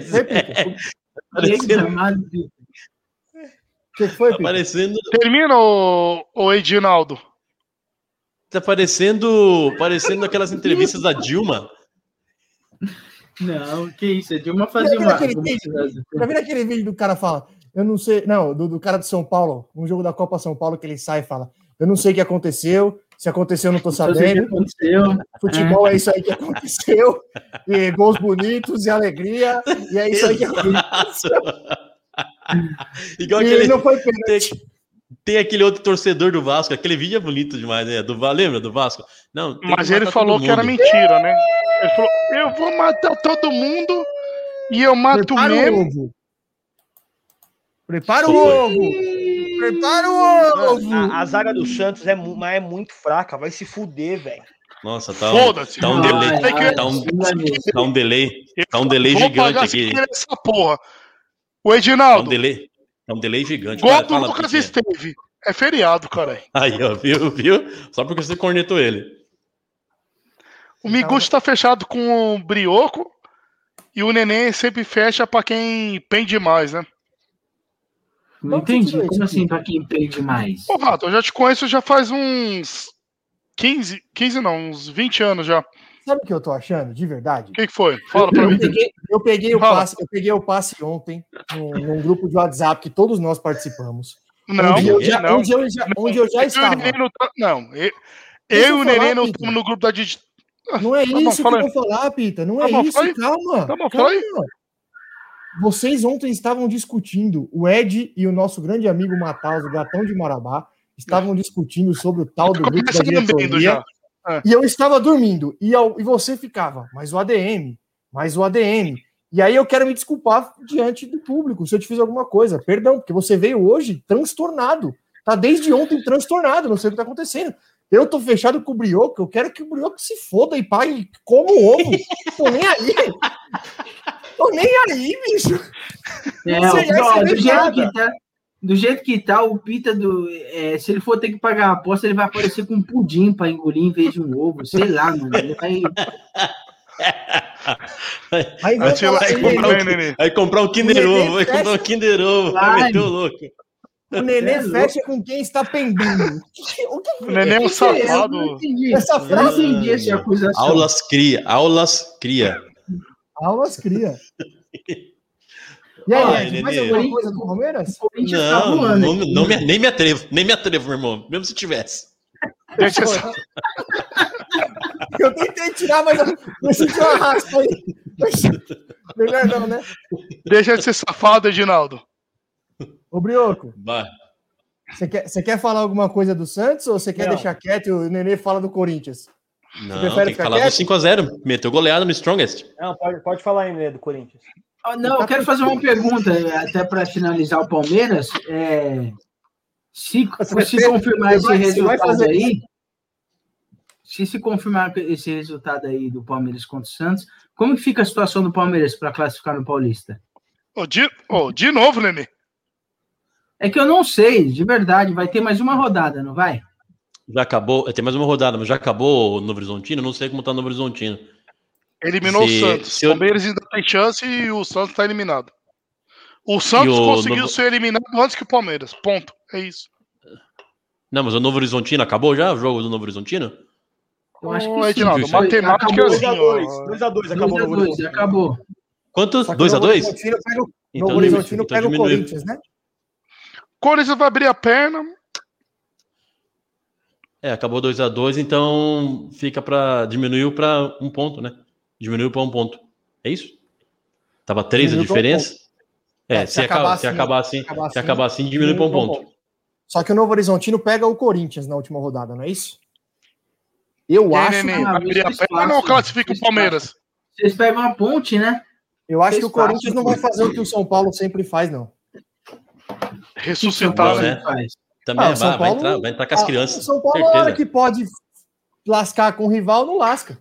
que foi, Parecendo... Termina, o, o Edinaldo. Tá parecendo, parecendo aquelas entrevistas da Dilma. Não, que isso, a Dilma fazia uma. Já viu aquele vídeo do cara fala, eu não sei, não, do, do cara de São Paulo, um jogo da Copa São Paulo que ele sai e fala, eu não sei o que aconteceu, se aconteceu, eu não tô sabendo. Aconteceu. Futebol é. é isso aí que aconteceu. E gols bonitos e alegria. E é isso aí que aconteceu. Igual e aquele... não foi pênalti. Tem aquele outro torcedor do Vasco, aquele vídeo é bonito demais, né? Do, lembra do Vasco? Não, Mas ele falou que era mentira, né? Ele falou: eu vou matar todo mundo e eu mato Prepara mesmo. O ovo. Prepara o ovo! Prepara o ovo! A, a, zaga do Santos é, é muito fraca, vai se fuder, velho. Nossa, tá um, tá um delay. Tá um, tá um delay. Tá um delay gigante aqui. Essa porra. O Edinaldo. Tá um delay. É um delay gigante. Gol do Lucas Esteve. É feriado, cara. Aí, ó, viu, viu? Só porque você cornetou ele. O Miguel está fechado com o Brioco e o Neném sempre fecha para quem pende mais, né? Não, entendi. Como assim, para quem entende mais? Ô, Rato, eu já te conheço já faz uns 15, 15 não, uns 20 anos já. Sabe o que eu tô achando, de verdade? O que, que, foi? Fala pra eu mim. Peguei, eu, peguei o passe, eu peguei o passe ontem num, num, grupo de WhatsApp que todos nós participamos. Não, onde eu já, não, onde eu já, onde eu já estava. não, eu, eu e o Nenê não estamos no grupo da Digi... Não é tá isso bom, que eu vou falar, Pita. Não tá é bom, isso, foi? calma. Tá bom, calma. Vocês ontem estavam discutindo, o Ed e o nosso grande amigo Mataus, o gatão de Marabá, estavam discutindo sobre o tal do grupo da diretoria. É. E eu estava dormindo. E, eu, e você ficava, mas o ADM, mas o ADM. E aí eu quero me desculpar diante do público se eu te fiz alguma coisa. Perdão, porque você veio hoje transtornado. Tá desde ontem transtornado, não sei o que tá acontecendo. Eu tô fechado com o Brioco, eu quero que o Brioco se foda e pai como ovo. tô nem aí. Tô nem aí, bicho. É, ó, do, jeito que tá, do jeito que tá, o Pita, do, é, se ele for ter que pagar a aposta, ele vai aparecer com um pudim para engolir em vez de um ovo. Sei lá, mano. Ele vai. Aí, vai, falar, vai, comprar, um, vai comprar um Kinder Ovo, vai comprar um Kinder Ovo, vai meter o louco. O neném é fecha com quem está pendendo. O, que, o neném é um safado. Não entendi. Essa frase entendi essa acusação. Aulas cria, aulas cria. Aulas cria. E aí, ah, Ed, mais alguma coisa do Palmeiras? Não, tá voando, não, não me, nem me atrevo, nem me atrevo, meu irmão, mesmo se tivesse. Deixa eu... eu tentei tirar, mas eu senti uma raspa aí. Melhor não, né? Deixa de ser safado, Edinaldo. Ô, Brioco. Vai. Você quer, você quer falar alguma coisa do Santos ou você quer não. deixar quieto e o Nenê fala do Corinthians? Não, tem que falar quieto? do 5x0. Meteu goleada no Strongest. Não, pode, pode falar aí, Nenê, do Corinthians. Oh, não, eu quero fazer uma pergunta, até para finalizar o Palmeiras. É, se, se confirmar esse resultado aí, se se confirmar esse resultado aí do Palmeiras contra o Santos, como que fica a situação do Palmeiras para classificar no Paulista? Oh, de, oh, de novo, Nenê. É que eu não sei, de verdade. Vai ter mais uma rodada, não vai? Já acabou. Tem mais uma rodada, mas já acabou o Novo Horizontino? Não sei como tá o Novo Horizontino. Eliminou se, o Santos. O Palmeiras ainda tem chance e o Santos está eliminado. O Santos o conseguiu Novo... ser eliminado antes que o Palmeiras. Ponto. É isso. Não, mas o Novo Horizontino acabou já? O jogo do Novo Horizontino? Eu acho que oh, Edinaldo, sim. matemática é assim, 2x2. acabou. 2x2, acabou. Quantos? 2x2? Então, Novo Horizontino pega o Corinthians, né? Corinthians vai abrir a perna. É, acabou 2 a 2 então fica para diminuiu para um ponto, né? Diminuiu para um ponto. É isso? Tava 3 a diferença? Um é, se, se, acabar, se, assim, acabar assim, acabar assim, se acabar assim, diminui para um ponto. ponto. Só que o Novo Horizontino pega o Corinthians na última rodada, não é isso? Eu e acho que. Abrir a perna não classifica o Palmeiras. Vocês pegam a ponte, né? Eu acho que o Corinthians não vai fazer o que o São Paulo sempre faz, não. Ressuscitar, né? Também ah, vai, Paulo, vai, entrar, vai entrar com as ah, crianças. São Paulo, certeza. na hora que pode lascar com o rival, não lasca.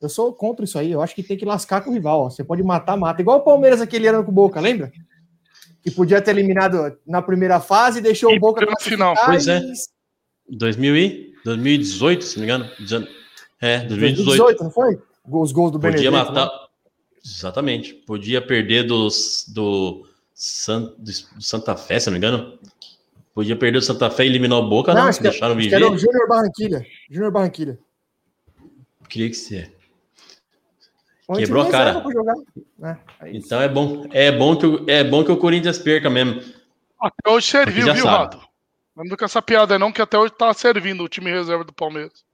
Eu sou contra isso aí. Eu acho que tem que lascar com o rival. Ó. Você pode matar, mata. Igual o Palmeiras aquele ano com o Boca, lembra? Que podia ter eliminado na primeira fase e deixou e o Boca no final. Pois é. 2000 e 2018, se não me engano. É, 2018. 2018, não foi? Os gols do Benedetto. Podia matar. Né? Exatamente. Podia perder dos, do San, Santa Fé, se não me engano. Podia perder o Santa Fé e eliminar o Boca, não, não deixaram viver. Era o Júnior Barranquilha. Júnior Barranquilha. Queria que ser. Quebrou a cara. É, é então é bom, é bom que o, é bom que o Corinthians perca mesmo. Até hoje serviu, viu, Rato? Não com essa piada não, que até hoje tá servindo o time reserva do Palmeiras.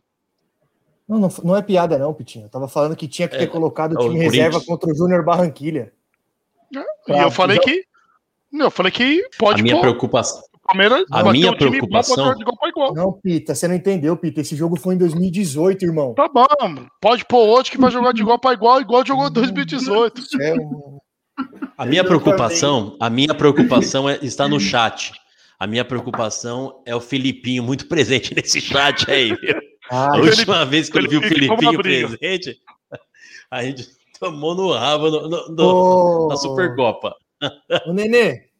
Não, não, não é piada não, Pitinho. Eu tava falando que tinha que ter é, colocado o time o reserva contra o Júnior Barranquilha. É, e eu falei que eu falei que pode. A minha preocupação. Palmeiras a minha preocupação. Não, Pita, você não entendeu, Pita. Esse jogo foi em 2018, irmão. Tá bom, pode pôr outro que vai jogar de igual para igual, igual jogou em 2018. É, a minha preocupação, a minha preocupação é estar no chat. A minha preocupação é o Filipinho muito presente nesse chat aí. Ah, a última Felipe, vez que eu vi o Filipinho presente, a gente tomou no rabo no, no, no, oh. na Supercopa. O Nenê.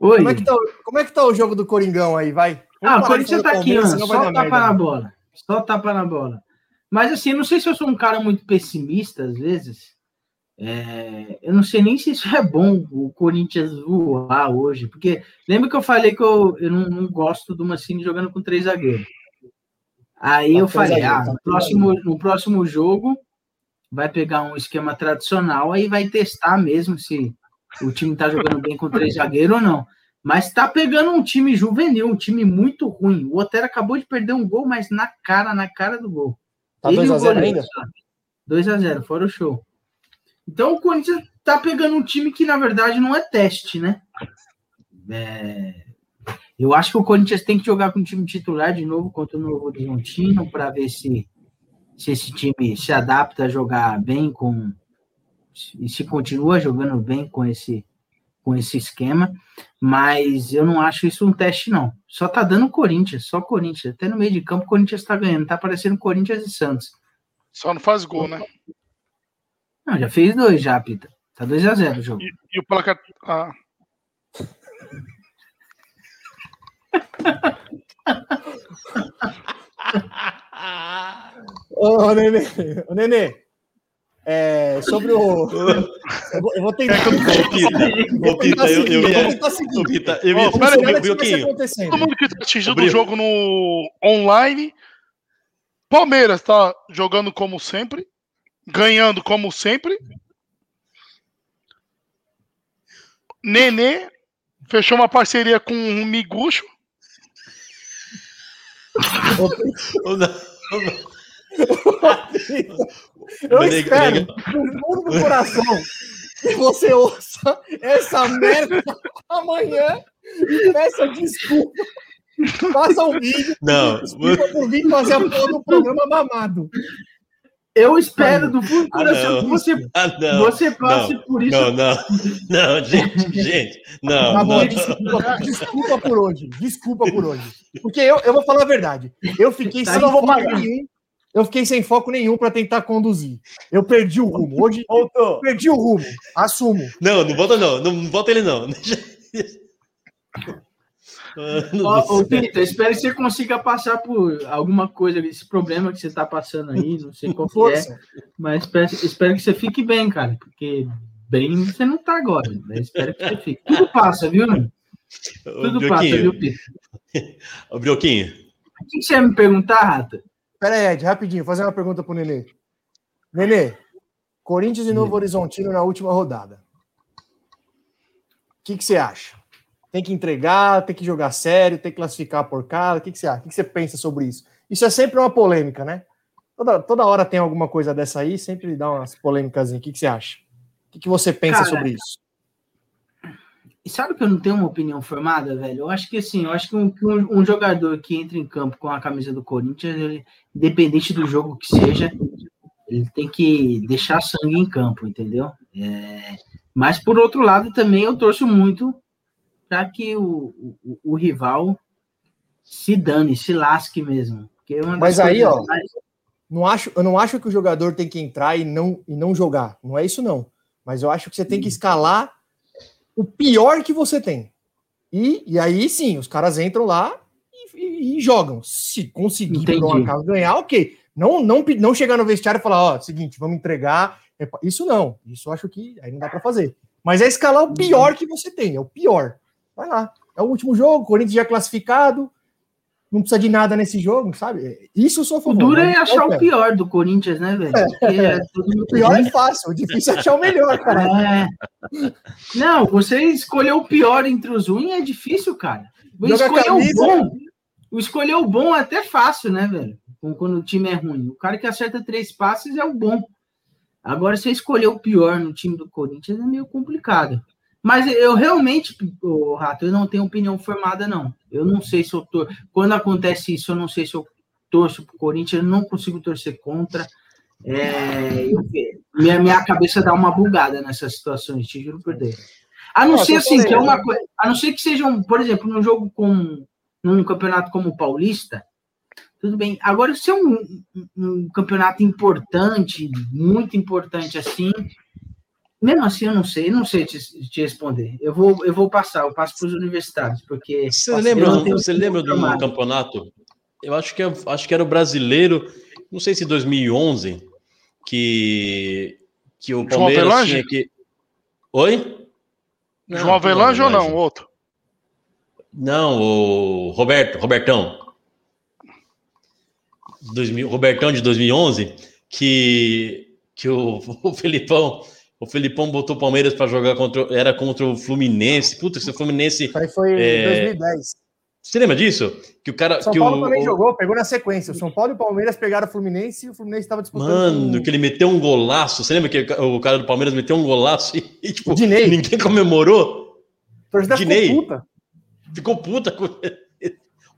Oi. Como é, que tá, como é que tá o jogo do Coringão aí, vai? Vamos ah, o Corinthians tá aqui, ó, só tapa merda, na bola. Só tapa na bola. Mas assim, não sei se eu sou um cara muito pessimista às vezes. É, eu não sei nem se isso é bom o Corinthians voar hoje, porque lembra que eu falei que eu, eu não, não gosto do Mancini jogando com três zagueiros. Aí eu falei, ah, no próximo, no próximo jogo vai pegar um esquema tradicional, aí vai testar mesmo se o time tá jogando bem com três zagueiros ou não. Mas tá pegando um time juvenil, um time muito ruim. O Otero acabou de perder um gol, mas na cara, na cara do gol. Tá 2x0 ainda? 2x0, fora o show. Então o Corinthians tá pegando um time que, na verdade, não é teste, né? É... Eu acho que o Corinthians tem que jogar com o time titular de novo contra o Novo Horizontino para ver se, se esse time se adapta a jogar bem com. E se continua jogando bem com esse com esse esquema, mas eu não acho isso um teste, não. Só tá dando Corinthians, só Corinthians. Até no meio de campo, o Corinthians tá ganhando, tá parecendo Corinthians e Santos. Só não faz gol, né? Não, já fez dois, já, Pita. Tá 2x0 o jogo. E, e, o placar. Ah. Ô, Nenê, ô, Nenê, é, sobre o. Eu vou, eu vou tentar. Pita, eu, eu ia. Ô, Pita, eu ia. Espera aí, Bioquinho. Todo mundo que tá assistindo o jogo no online. Palmeiras tá jogando como sempre. Ganhando como sempre. Nenê fechou uma parceria com o Miguxo. Não, não. Eu espero, do fundo do coração, que você ouça essa merda amanhã e peça desculpa. Faça um vídeo. Não. Desculpa por vir fazer a porra do programa mamado. Eu espero do fundo do ah, coração ah, que você, ah, você passe não, por isso. Não, não, não, gente, gente, não. Tá bom, não. Desculpa, desculpa, por hoje. Desculpa por hoje. Porque eu, eu vou falar a verdade. Eu fiquei tá sem foco nenhum. Eu fiquei sem foco nenhum para tentar conduzir. Eu perdi o rumo. Hoje Voltou. perdi o rumo. Assumo. Não, não volta não. Não volta ele não. Ô, ô Peter, espero que você consiga passar por alguma coisa, esse problema que você está passando aí, não sei qual é, mas espero, espero, que você fique bem, cara, porque bem você não está agora, né? espero que você fique. Tudo passa, viu? Tudo passa, viu, Peter? Ô, Brioquinho. O que você ia me perguntar, Rata? Pera aí, Ed, rapidinho, fazer uma pergunta pro Nenê. Nenê, Corinthians e Novo Horizontino na última rodada. O que, que você acha? Tem que entregar, tem que jogar sério, tem que classificar por cara? O que, que você acha? O que, que você pensa sobre isso? Isso é sempre uma polêmica, né? Toda, toda hora tem alguma coisa dessa aí, sempre dá umas polêmicas. O que, que você acha? O que, que você pensa Cara, sobre isso? E sabe que eu não tenho uma opinião formada, velho? Eu acho que assim, eu acho que um, um, jogador que entra em campo com a camisa do Corinthians, ele, independente do jogo que seja, ele tem que deixar sangue em campo, entendeu? É, mas por outro lado, também eu torço muito para que o, o, o, rival se dane, se lasque mesmo. É mas aí, ó, mais... não acho, eu não acho que o jogador tem que entrar e não, e não jogar. Não é isso, não. Mas eu acho que você tem que escalar o pior que você tem. E, e aí sim, os caras entram lá e, e, e jogam. Se conseguir Entendi. por um acaso ganhar, ok. Não, não, não chegar no vestiário e falar, ó, seguinte, vamos entregar. Isso não. Isso eu acho que aí não dá para fazer. Mas é escalar o pior que você tem, é o pior. Vai lá. É o último jogo, Corinthians já classificado não precisa de nada nesse jogo, sabe? Isso eu sou a favor. O duro é achar o pior do Corinthians, né, velho? É. É o pior é fácil, o difícil é achar o melhor, cara. É. Não, você escolher o pior entre os ruins é difícil, cara. Escolher o bom. O escolher o bom é até fácil, né, velho? Quando o time é ruim. O cara que acerta três passes é o bom. Agora, você escolher o pior no time do Corinthians é meio complicado. Mas eu realmente, o Rato, eu não tenho opinião formada, não. Eu não sei se eu tô. Quando acontece isso, eu não sei se eu torço pro Corinthians, eu não consigo torcer contra. É, eu, minha, minha cabeça dá uma bugada nessas situações, te juro por Deus. A não, ser assim, que é uma coisa. A não ser que seja, um, por exemplo, num jogo com. num campeonato como o Paulista, tudo bem. Agora, se é um, um campeonato importante, muito importante assim, mesmo assim, eu não sei, eu não sei te, te, responder. Eu vou, eu vou passar, eu passo para os universitários, porque. Você lembra, você lembra do campeonato? Eu acho que, é, acho que era o brasileiro, não sei se 2011, que que o Palmeiras tinha que. Oi? Não, João Avelange ou não? Outro? Não, o Roberto, Robertão. 2000, Robertão de 2011, que, que o, o Felipão. O Felipão botou o Palmeiras para jogar contra. Era contra o Fluminense. Puta, esse Fluminense. Aí foi em é... 2010. Você lembra disso? Que o cara. São que Paulo o, também o... jogou, pegou na sequência. O São Paulo e o Palmeiras pegaram o Fluminense e o Fluminense estava disputando. Mano, com... que ele meteu um golaço. Você lembra que o cara do Palmeiras meteu um golaço e, e tipo, Dinei. ninguém comemorou? A Dinei. ficou puta. Ficou puta com.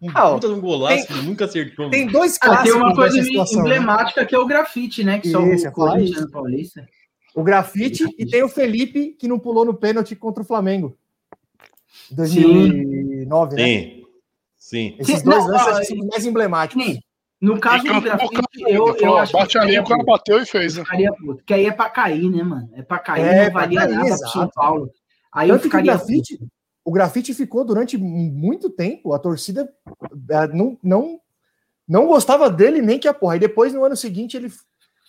Um ah, puta de um golaço tem, que nunca acertou. Tem dois clássicos. Ah, tem uma coisa emblemática né? que é o grafite, né? Que só o Corinthians Paulista. O grafite e tem o Felipe que não pulou no pênalti contra o Flamengo. 2009, Sim. né? Sim. Sim. Esses Sim, dois lances são mais emblemáticos. Sim. No caso do grafite, eu, eu acho bate ali, o cara bateu e fez. Né? Que aí é pra cair, né, mano? É pra cair, é, não valia cair, nada exato. pro São Paulo. Aí Tanto eu ficaria. O grafite, o grafite ficou durante muito tempo, a torcida é, não, não, não gostava dele nem que a porra. E depois, no ano seguinte, ele,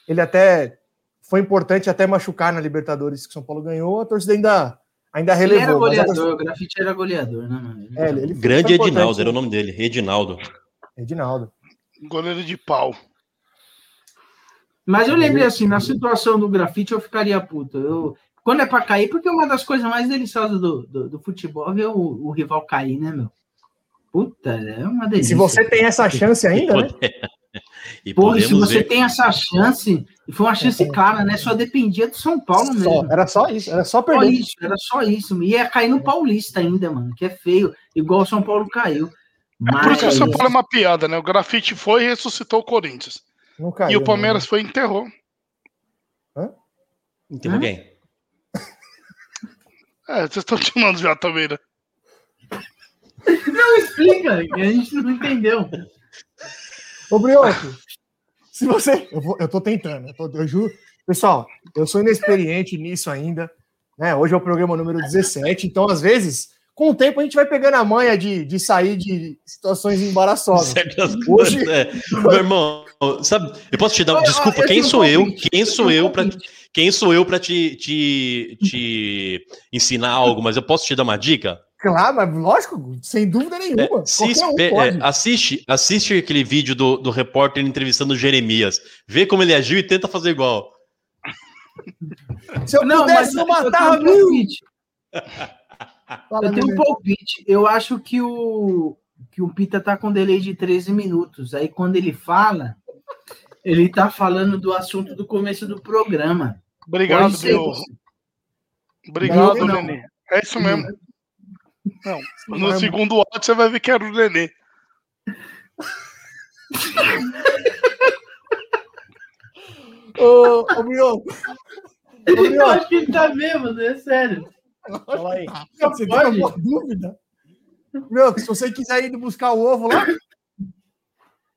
ele até foi importante até machucar na Libertadores que São Paulo ganhou, a torcida ainda ainda relevou. Ele era goleador, o Grafite era goleador, né, mano? É, ele, ele Grande Edinaldo, era o nome dele, Edinaldo. Edinaldo. Goleiro de pau. Mas eu lembrei assim, na situação do grafite eu ficaria puto. Eu, quando é para cair, porque uma das coisas mais deliciosas do, do, do futebol é ver o, o, rival cair, né, meu? Puta, é uma delícia. Se você tem essa chance ainda, né? E Pô, se você ver... tem essa chance, e foi uma chance clara, né? Só dependia do São Paulo mesmo. Só, era só isso, era só perder. Só isso, era só isso. E ia cair no Paulista ainda, mano, que é feio, igual o São Paulo caiu. Mas... É por isso que o São Paulo é uma piada, né? O grafite foi e ressuscitou o Corinthians. Caiu, e o Palmeiras né? foi e enterrou. Hã? Enterrou quem? É, vocês estão chamando já também, né? Não explica, a gente não entendeu. Ô, Brioco, se você. Eu, vou, eu tô tentando, eu, tô, eu juro. Pessoal, eu sou inexperiente nisso ainda. Né? Hoje é o programa número 17, então, às vezes, com o tempo, a gente vai pegando a manha de, de sair de situações embaraçosas. Hoje... É. Meu irmão, sabe, eu posso te dar. Desculpa, quem sou eu? Quem sou eu para quem sou eu para te, te, te ensinar algo? Mas eu posso te dar uma dica? Claro, mas lógico, sem dúvida nenhuma. É, se, um é, assiste, assiste aquele vídeo do, do repórter entrevistando o Jeremias. Vê como ele agiu e tenta fazer igual. Se eu não, pudesse, eu matava mil. eu tenho um palpite. Eu acho que o, que o Pita tá com delay de 13 minutos. Aí quando ele fala, ele tá falando do assunto do começo do programa. Obrigado, meu. Obrigado, Nenê. É isso mesmo. Não, no segundo áudio você vai ver que era o Nenê. ô, ô, Mioco. Eu acho que ele tá mesmo, é sério. Fala aí. Você tem alguma dúvida? Meu, se você quiser ir buscar o ovo lá.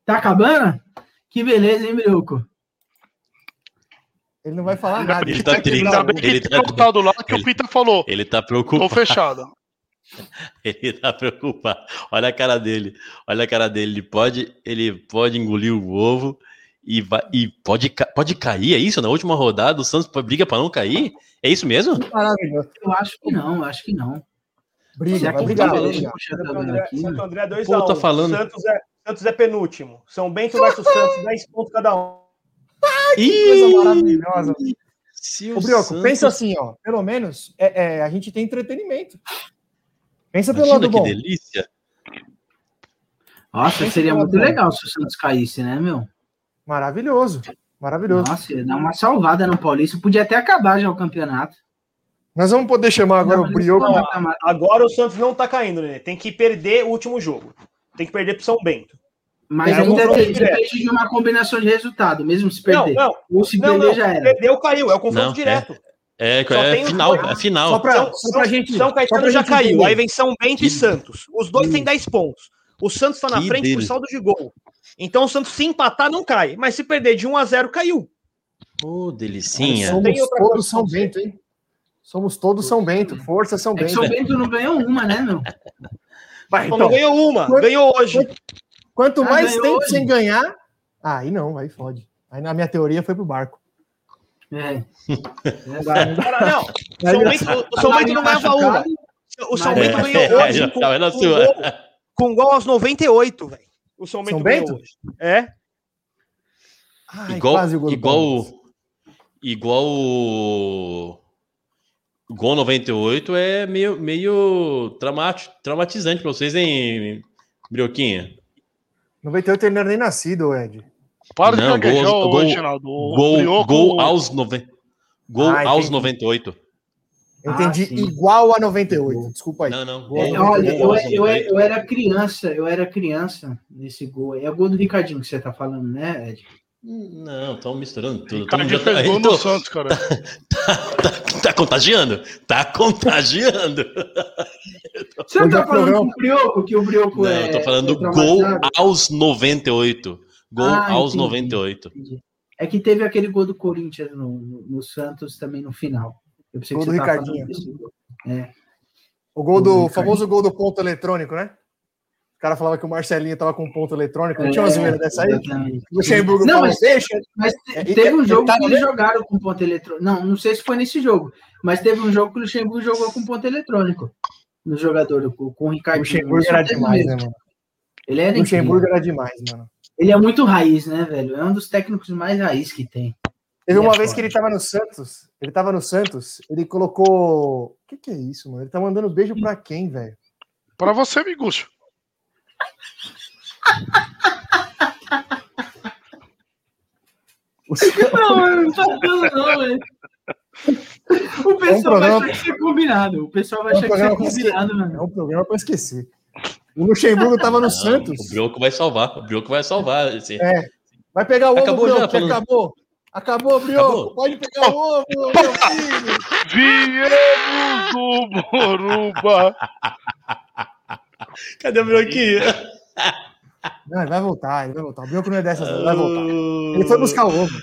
Tá acabando? Que beleza, hein, Brioco? Ele não vai falar nada. Ele tá triste. Ele tá, tá do lado que ele, o Pita falou. Ele tá preocupado. Tô fechado. Ele tá preocupado. Olha a cara dele. Olha a cara dele. Ele pode, ele pode engolir o ovo e, vai, e pode, pode cair. É isso? Na última rodada, o Santos briga para não cair? É isso mesmo? Maravilhoso. Eu acho que não, acho que não. Briga, vai brigar. Santo André, Santo André 2 a 1 tá falando... Santos, é, Santos é penúltimo. São Bento versus Santos, 10 pontos cada um. Ai, que coisa maravilhosa. o Brioco, Santos... pensa assim, ó. Pelo menos é, é, a gente tem entretenimento. Pensa pelo lado que bom. delícia. Nossa, Pensa seria muito legal se o Santos caísse, né, meu? Maravilhoso. Maravilhoso. Nossa, ia dar uma salvada no Paulista. Podia até acabar já o campeonato. Nós vamos poder chamar agora não, o Brioco. Agora o Santos não tá caindo, né? Tem que perder o último jogo. Tem que perder pro São Bento. Mas é ainda tem, depende de uma combinação de resultado, mesmo se perder. Não, não. Ou se não, perder, não. já era. Perdeu, caiu. É o confronto não, direto. É. É, é final, é final. Só pra, só, só pra gente, São Caetano já caiu, entender. aí vem São Bento que... e Santos. Os dois têm 10 pontos. O Santos está na que frente dele. por saldo de gol. Então o Santos, se empatar, não cai. Mas se perder de 1 a 0 caiu. Ô, oh, delicinha. Somos todos São Bento, hein? Somos todos São Bento. Força São Bento. É São Bento não ganhou uma, né, meu? Vai, então, não ganhou uma, quanto, ganhou hoje. Quanto, quanto ah, mais tempo hoje. sem ganhar, aí não, aí fode. Aí na minha teoria foi pro barco. É. Agora, não. O São Bento, o São Bento não ganhava uma. O São Bento ganhou hoje. É, com, com, gol, com gol aos 98, velho. O São Bento, São Bento? Hoje. É. Ai, igual, igual, igual o Gol 98 é meio, meio traumatizante para vocês, hein, Brioquinha? 98 ele não era nem nascido, Ed. Para não, de gol, gol, gol, gol aos, nove... gol ah, aos 98. Eu entendi ah, igual a 98. Desculpa aí. Não, não. É, olha, eu, eu, eu, era criança, eu era criança nesse gol. É o gol do Ricardinho que você tá falando, né, Ed? Não, estão misturando tudo. Ricardinho fez gol no Santos, cara. Tá, tá, tá, tá, contagiando? Tá contagiando. Você não tá falando com o Brioco, que o Brioco não, é... eu tô falando é gol aos 98. Gol ah, aos entendi, 98. Entendi. É que teve aquele gol do Corinthians no, no, no Santos também no final. Eu pensei gol que do Ricardinho. É. O gol do, o famoso gol do ponto eletrônico, né? O cara falava que o Marcelinho estava com ponto eletrônico. Não é, tinha uma zoeira dessa aí? O Luxemburgo não, mas, deixa. Mas é, teve um jogo tá que eles jogaram com ponto eletrônico. Não, não sei se foi nesse jogo, mas teve um jogo que o Luxemburgo jogou com ponto eletrônico no jogador, com, com o Ricardo. O Luxemburgo era demais, né, mano? Ele era Luxemburgo era demais, mano. Ele é muito raiz, né, velho? É um dos técnicos mais raiz que tem. Teve uma é vez que ele tava no Santos, ele tava no Santos, ele colocou. O que, que é isso, mano? Ele tá mandando beijo pra quem, velho? Pra você, Miguxo. Não, não tá dando, não, velho. O pessoal é um programa... vai achar que é combinado. O pessoal vai é um achar que é combinado, mano. É um programa pra esquecer. O Luxemburgo tava no não, Santos. O Brioco vai salvar. O Brioco vai salvar. Esse... É. Vai pegar o ovo, acabou Brioco, já, falando... acabou. Acabou, Brioco. Acabou. Pode pegar o ovo, meu filho. Viemos do Moruba. Cadê o Brioquinho? Não, vai voltar, ele vai voltar. O Brioco não é dessas, ele vai voltar. Ele foi buscar o ovo.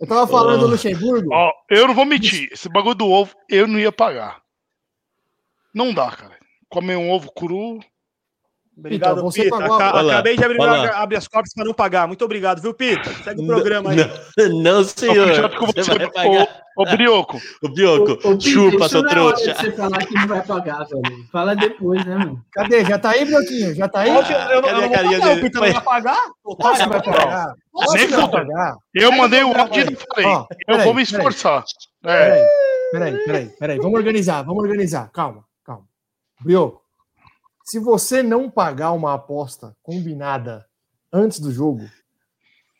Eu tava falando oh. do Luxemburgo. Ó, eu não vou mentir. Esse bagulho do ovo, eu não ia pagar. Não dá, cara. Comer um ovo cru. Obrigado, então, Pita. Pagou... Acabei de abrir, abrir as cópias para não pagar. Muito obrigado, viu, Pita? Segue o programa aí. Não, não senhor. Você, você vai pagar. Ô, Brioco. Ô, Brioco, o, chupa, seu trouxa. você falar que não vai pagar, velho. Fala depois, né, mano? Cadê? Já tá aí, Brioquinho? Já tá aí? Ah, eu, eu, eu não vou pagar, o Pita não vai pagar? Você vai pagar. Você vai pagar. Eu mandei o áudio e falei, eu vou me esforçar. É. Peraí, peraí, peraí. Vamos organizar, vamos organizar. Calma, calma. Brioco, se você não pagar uma aposta combinada antes do jogo,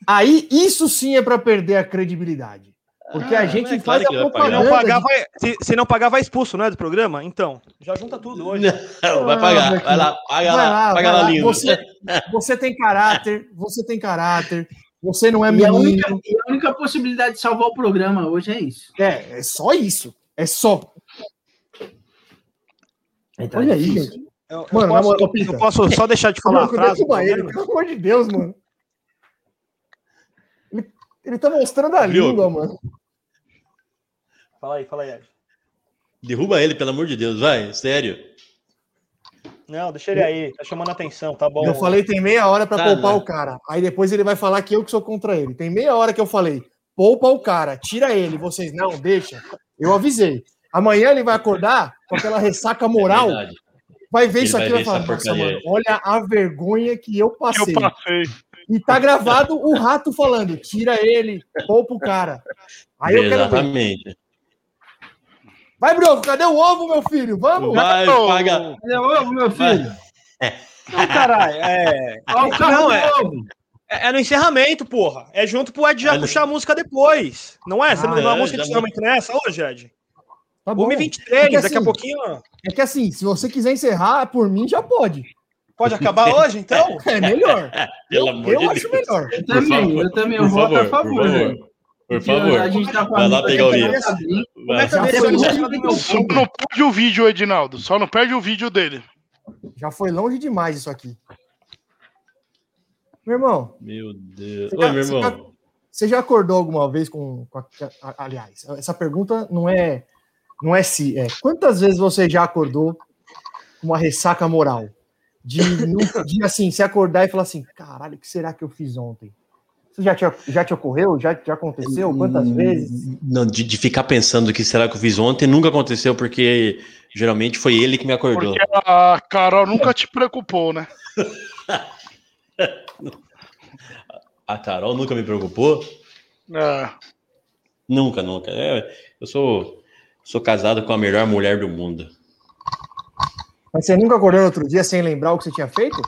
aí isso sim é para perder a credibilidade. Porque ah, a gente é faz claro a propaganda. Não pagar, vai, se, se, não pagar, vai expulso, não é? Do programa? Então, já junta tudo hoje. Não, vai pagar. Ah, vai lá, paga vai lá, paga lá, lindo. Você, você tem caráter, você tem caráter. Você não é menino. A única, a única possibilidade de salvar o programa hoje é isso. É, é só isso. É só. Então, Olha é aí, gente. Eu, mano, eu, posso, eu, eu posso só deixar de falar a frase? Ele, pelo amor de Deus, mano. Ele, ele tá mostrando a Viu? língua, mano. Fala aí, fala aí, Ed. Derruba ele, pelo amor de Deus, vai, sério. Não, deixa ele aí, tá chamando atenção, tá bom. Eu falei tem meia hora para tá, poupar né? o cara. Aí depois ele vai falar que eu que sou contra ele. Tem meia hora que eu falei, poupa o cara, tira ele. Vocês, não, deixa. Eu avisei. Amanhã ele vai acordar com aquela ressaca moral. É vai ver ele isso aqui e vai falar, nossa, mano, olha a vergonha que eu passei. Eu passei. E tá gravado o rato falando, tira ele, poupa o cara. Aí eu quero ver. Vai, Broco, cadê o ovo, meu filho? Vamos! Vai, paga. Cadê o ovo, meu filho? Não, caralho, é. Não, é. É, é, no encerramento, porra. É junto pro Ed já é puxar a música depois. Não é? Você ah, não é, a música de encerramento nessa hoje, Ed? Tá bom. 23, é daqui assim, a pouquinho. É que assim, se você quiser encerrar, por mim já pode. Pode acabar hoje, então? É melhor. eu, eu acho melhor. Eu também, eu também eu voto a favor. Por por favor. A gente tá Vai lá pegar o livro. Só não perde o vídeo, Edinaldo. Só não perde o vídeo dele. Já foi longe demais isso aqui. Meu irmão. Meu Deus. Oi, meu irmão. Você já acordou alguma vez com, com a, aliás, essa pergunta não é não é se, é quantas vezes você já acordou com uma ressaca moral? De, de assim, se acordar e falar assim, caralho, o que será que eu fiz ontem? Isso já te, já te ocorreu? Já, já aconteceu? Quantas hum, vezes? Não, de, de, ficar pensando que será que eu fiz ontem nunca aconteceu, porque geralmente foi ele que me acordou. Porque a Carol nunca te preocupou, né? a Carol nunca me preocupou? É. Nunca, nunca. É, eu sou, sou casado com a melhor mulher do mundo. Mas você nunca acordou no outro dia sem lembrar o que você tinha feito?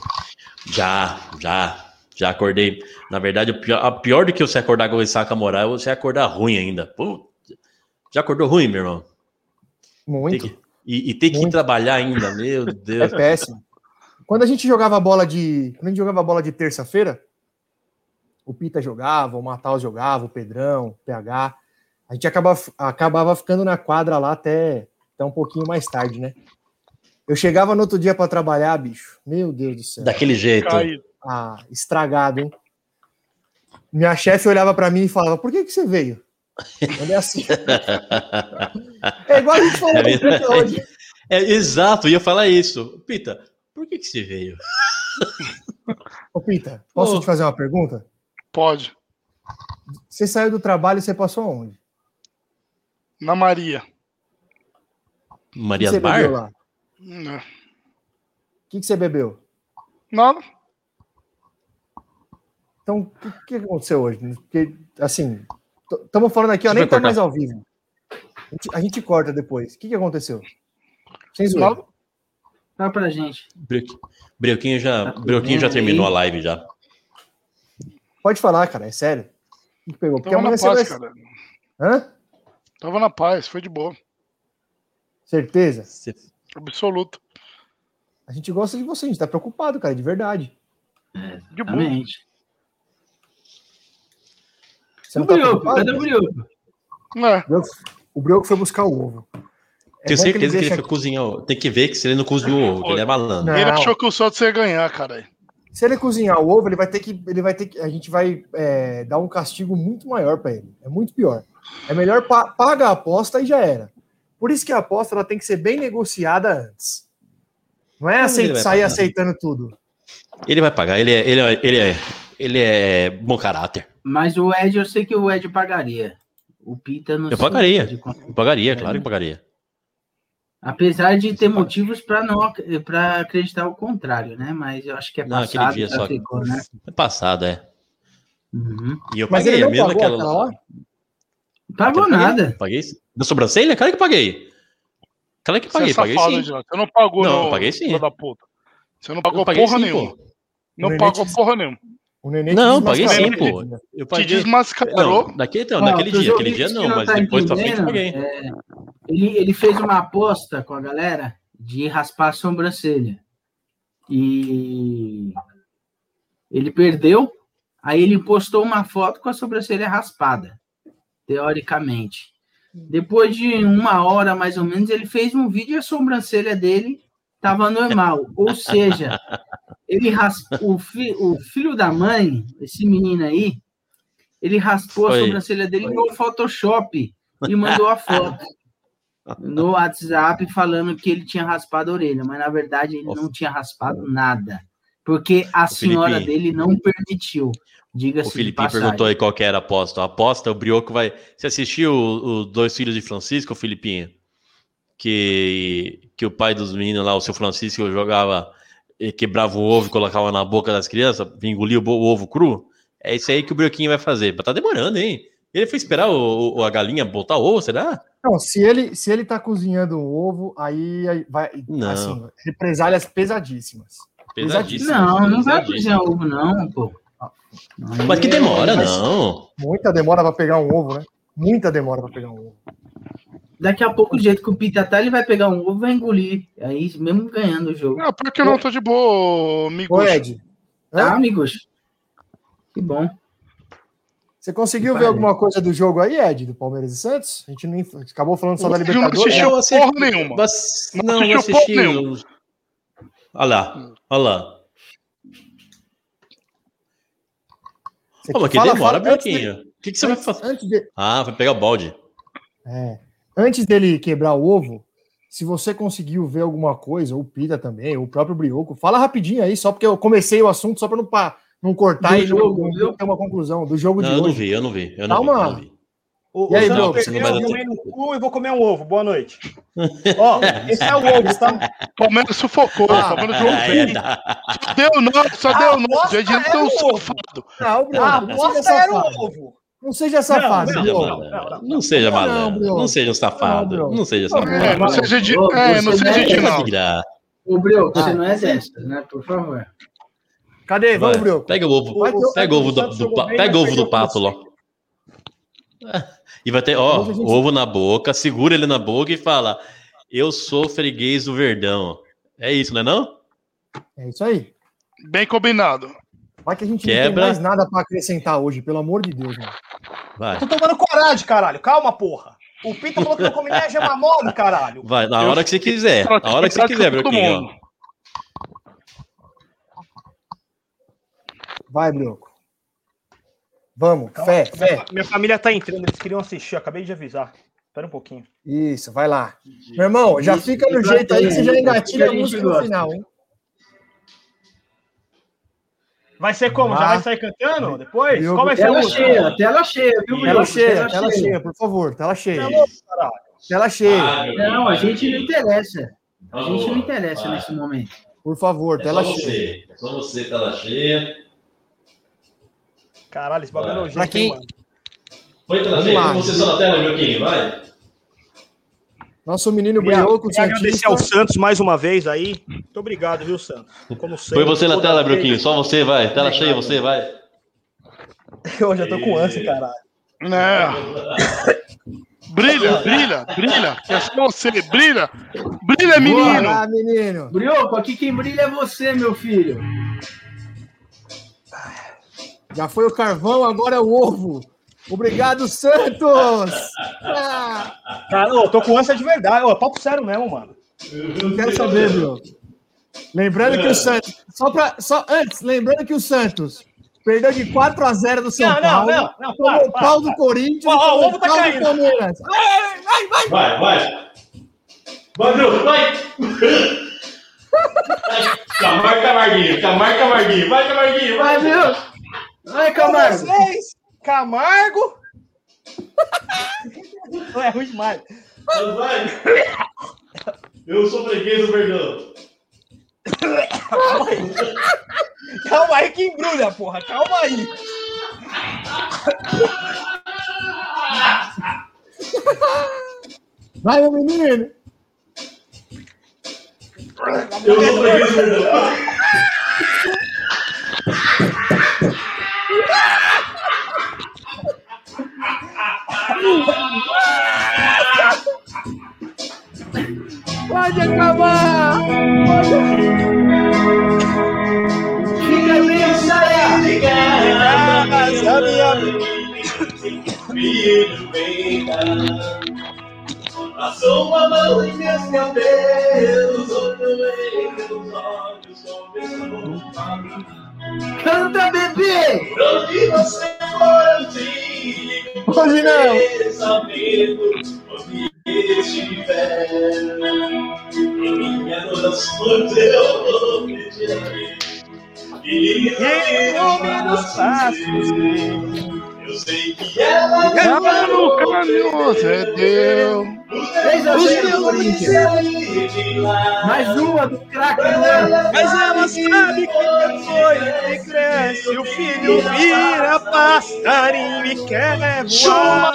Já, já. Já acordei. Na verdade, o pior, a pior do que você acordar com ressaca moral é você acordar ruim ainda. Pô, já acordou ruim, meu irmão? Muito. Que, e, e ter que trabalhar ainda, meu Deus. É péssimo. Quando a gente jogava bola de. Quando a gente jogava bola de terça-feira, o Pita jogava, o Matheus jogava, o Pedrão, o PH. A gente acabava, acabava ficando na quadra lá até, até um pouquinho mais tarde, né? Eu chegava no outro dia para trabalhar, bicho. Meu Deus do céu. Daquele jeito. Caído. Ah, estragado, hein? Minha chefe olhava para mim e falava: Por que, que você veio? É assim. é igual a gente falou é, hoje. É, é, exato, ia falar isso. Pita, por que, que você veio? Ô, Pita, posso te fazer uma pergunta? Pode. Você saiu do trabalho e você passou onde? Na Maria. Maria Bar? Lá? Não. O que, que você bebeu? Nada. Então, o que, que, aconteceu hoje? Porque, assim, estamos falando aqui, ó, nem tá mais ao vivo. A gente, a gente, corta depois. O que, que aconteceu? Sem zoeira. Fala pra gente. Breuquinho já, tá Breuquinho já terminou a live já. Pode falar, cara, é sério. O que pegou? Porque Tava na paz, vai... cara. Hã? Tava na paz, foi de boa. Certeza? Absoluto. A gente gosta de você, a gente tá preocupado, cara, de verdade. É, de boa. Você não o tá Brioco, cadê o Brioco? É. O Brioco foi buscar o ovo. É Tenho certeza que ele, que ele foi cozinhar. Tem que ver que se ele não cozinhou o ovo, ele é malandro. Não. Ele achou que o Santos ia ganhar, cara. Se ele cozinhar o ovo, ele vai ter que. Ele vai ter que. A gente vai é, dar um castigo muito maior para ele. É muito pior. É melhor pa paga a aposta e já era. Por isso que a aposta ela tem que ser bem negociada antes. Não é aceit sair pagar. aceitando tudo. Ele vai pagar, ele é, ele é, ele é, ele é bom caráter. Mas o Ed, eu sei que o Ed pagaria. O Pita não Eu pagaria. Eu pagaria, claro que pagaria. Apesar de ter motivos para não para acreditar o contrário, né? Mas eu acho que é passado. Não, aquele dia só ficou, né? É passado, é. Uhum. E eu paguei mesmo aquela. Pagou nada. Paguei? Na sobrancelha? Cara que paguei. Cara que paguei, Você é paguei sim. Você não pagou, não. Não, paguei sim. Da puta. Você não pagou porra sim, nenhuma. Pô. Não pagou porra nenhuma. não, paguei sim, pô. Eu paguei. Te desmascarou. Não, daquele, não, naquele dia, aquele dia não, mas tá depois pra frente paguei. É, ele, ele fez uma aposta com a galera de raspar a sobrancelha. E ele perdeu, aí ele postou uma foto com a sobrancelha raspada, teoricamente. Depois de uma hora mais ou menos, ele fez um vídeo e a sobrancelha dele estava normal. Ou seja, ele raspou, o, fi, o filho da mãe, esse menino aí, ele raspou Foi. a sobrancelha dele Foi. no Photoshop e mandou a foto no WhatsApp falando que ele tinha raspado a orelha, mas na verdade ele não tinha raspado nada, porque a senhora dele não permitiu. Diga-se. O Felipe perguntou aí qual que era a aposta. A aposta, o Brioco vai. Você assistiu os Dois Filhos de Francisco, Filipinho? Que, que o pai dos meninos lá, o seu Francisco, jogava, quebrava o ovo e colocava na boca das crianças, engolia o, o ovo cru. É isso aí que o Brioquinho vai fazer. Tá demorando, hein? Ele foi esperar o, o, a galinha botar o ovo, será? Não, se ele, se ele tá cozinhando o ovo, aí vai. Não. Assim, represálias pesadíssimas. Pesadíssimas. Não, não vai cozinhar ovo, não, pô. Mas que demora, não. Muita demora para pegar um ovo, né? Muita demora para pegar um ovo. Daqui a pouco, o jeito que o Pita tá, ele vai pegar um ovo e vai engolir. Aí, mesmo ganhando o jogo. Não, porque eu não tô de boa, amigos. Ô, Ed. Tá, amigos? Que bom. Você conseguiu ver alguma coisa do jogo aí, Ed, do Palmeiras e Santos? A gente não acabou falando só da Libertadores. Não assistiu né? porra nenhuma. Mas, não, não assistiu porra nenhuma. Olha lá, olha lá. Você Pô, que fala, demora, Branquinho. O que, que você antes, vai fazer? De... Ah, vai pegar o balde. É. Antes dele quebrar o ovo, se você conseguiu ver alguma coisa, ou o Pita também, ou o próprio Brioco, fala rapidinho aí, só porque eu comecei o assunto, só para não, não cortar do e jogo, não, ter uma conclusão do jogo não, de eu hoje. Não vi, eu não vi, eu não Calma. vi. Eu não vi. O, e aí, Bruno? Você não vai eu no cu e vou comer um ovo. Boa noite. Ó, esse é o ovo, tá? Palmeiras sufocou. Ah, Palmeiras jogou é, tá. Só deu não, só deu não. Já disse um safado. Não, Bruno, ah, não seja era o ovo. Não seja safado. Não, não, não, não seja malandro. Não, seja um safado. Não, seja safado. É, não seja de. É, não seja de não. Ô, Brioco, você não é dessa, né? Por favor. Cadê? Vamos, Brioco. Pega o ovo. Pega o ovo do, pega o ovo do pato, lá. E vai ter, ó, gente... ovo na boca, segura ele na boca e fala: Eu sou freguês do Verdão. É isso, não é não? É isso aí. Bem combinado. Vai que a gente Quebra. não tem mais nada para acrescentar hoje, pelo amor de Deus, mano. Vai. Eu tô tomando coragem, caralho. Calma, porra. O Pita falou que não a gema mole, caralho. Vai, na hora que você quiser. Na hora que você quiser, Brioquinho. Vai, Brioco. Vamos, Calma, fé, minha, fé. Minha família tá entrando, eles queriam assistir, acabei de avisar. Espera um pouquinho. Isso, vai lá. Meu irmão, já fica no jeito aí que você já engatilha a música no final, hein? Vai ser como? Ah. Já vai sair cantando depois? Qual vai ser tela a música? cheia, tela cheia, viu, Tela cheia, tela, tela cheia. cheia, por favor, tela cheia. Tela cheia. Ah, não, a gente não interessa. A gente não interessa vai. nesse momento. Por favor, é tela cheia. Você. É só você, tela cheia. Caralho, esse bagulho é nojento, quem... mano. Foi trazer, você só na tela, Joaquim, vai. Nosso menino Brioco, Queria agradecer ao Santos mais uma vez aí. Muito obrigado, viu, Santos? Como sempre. Foi você na tela, Brioquinho. Só você, vai. Tela cheia, você, vai. Eu já tô com ânsia, caralho. Não. brilha, brilha, brilha. É só você, brilha. Brilha, menino. Boa, menino. Brioco, aqui quem brilha é você, meu filho. Já foi o carvão, agora é o ovo. Obrigado, Santos! Ah. Cara, eu tô com ânsia de verdade. Ô, papo sério mesmo, mano. Não quero saber, viu? Lembrando que o Santos. Só, pra, só antes, lembrando que o Santos perdeu de 4 a 0 do São não, Paulo. Não, não, não. o pau do Corinthians. Ó, o ovo tá caindo. Do Palmeiras. Vai, vai, vai. Vai, vai. Vai, Bruno, vai. Camargo, Camarguinho. Camargo, Camarguinho. Vai, Camarguinho. Vai, viu? Vai, Camargo. Vocês, Camargo. Não é ruim demais. Vai. Eu sou freguês do Verdão. Calma aí. Calma aí que embrulha, porra. Calma aí. Vai, meu menino. Eu sou freguês do Verdão. Pode acabar! Pode... Fica bem, Sara! Fica minha Passou uma mão em meus cabelos, outro em meus olhos, começou a Canta, bebê! Onde você digo. Hoje não! Onde estiver, em minha oração, eu vou pedir. E ilumina os passos eu sei que ela ela no caminho cedeu. Fez a Mais uma do craque, né? Mas ela sabe que foi que cresce. O filho vira passarinho e quer voar.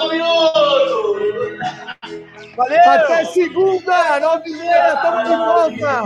Valeu! Até segunda, nove e meia, tamo de volta!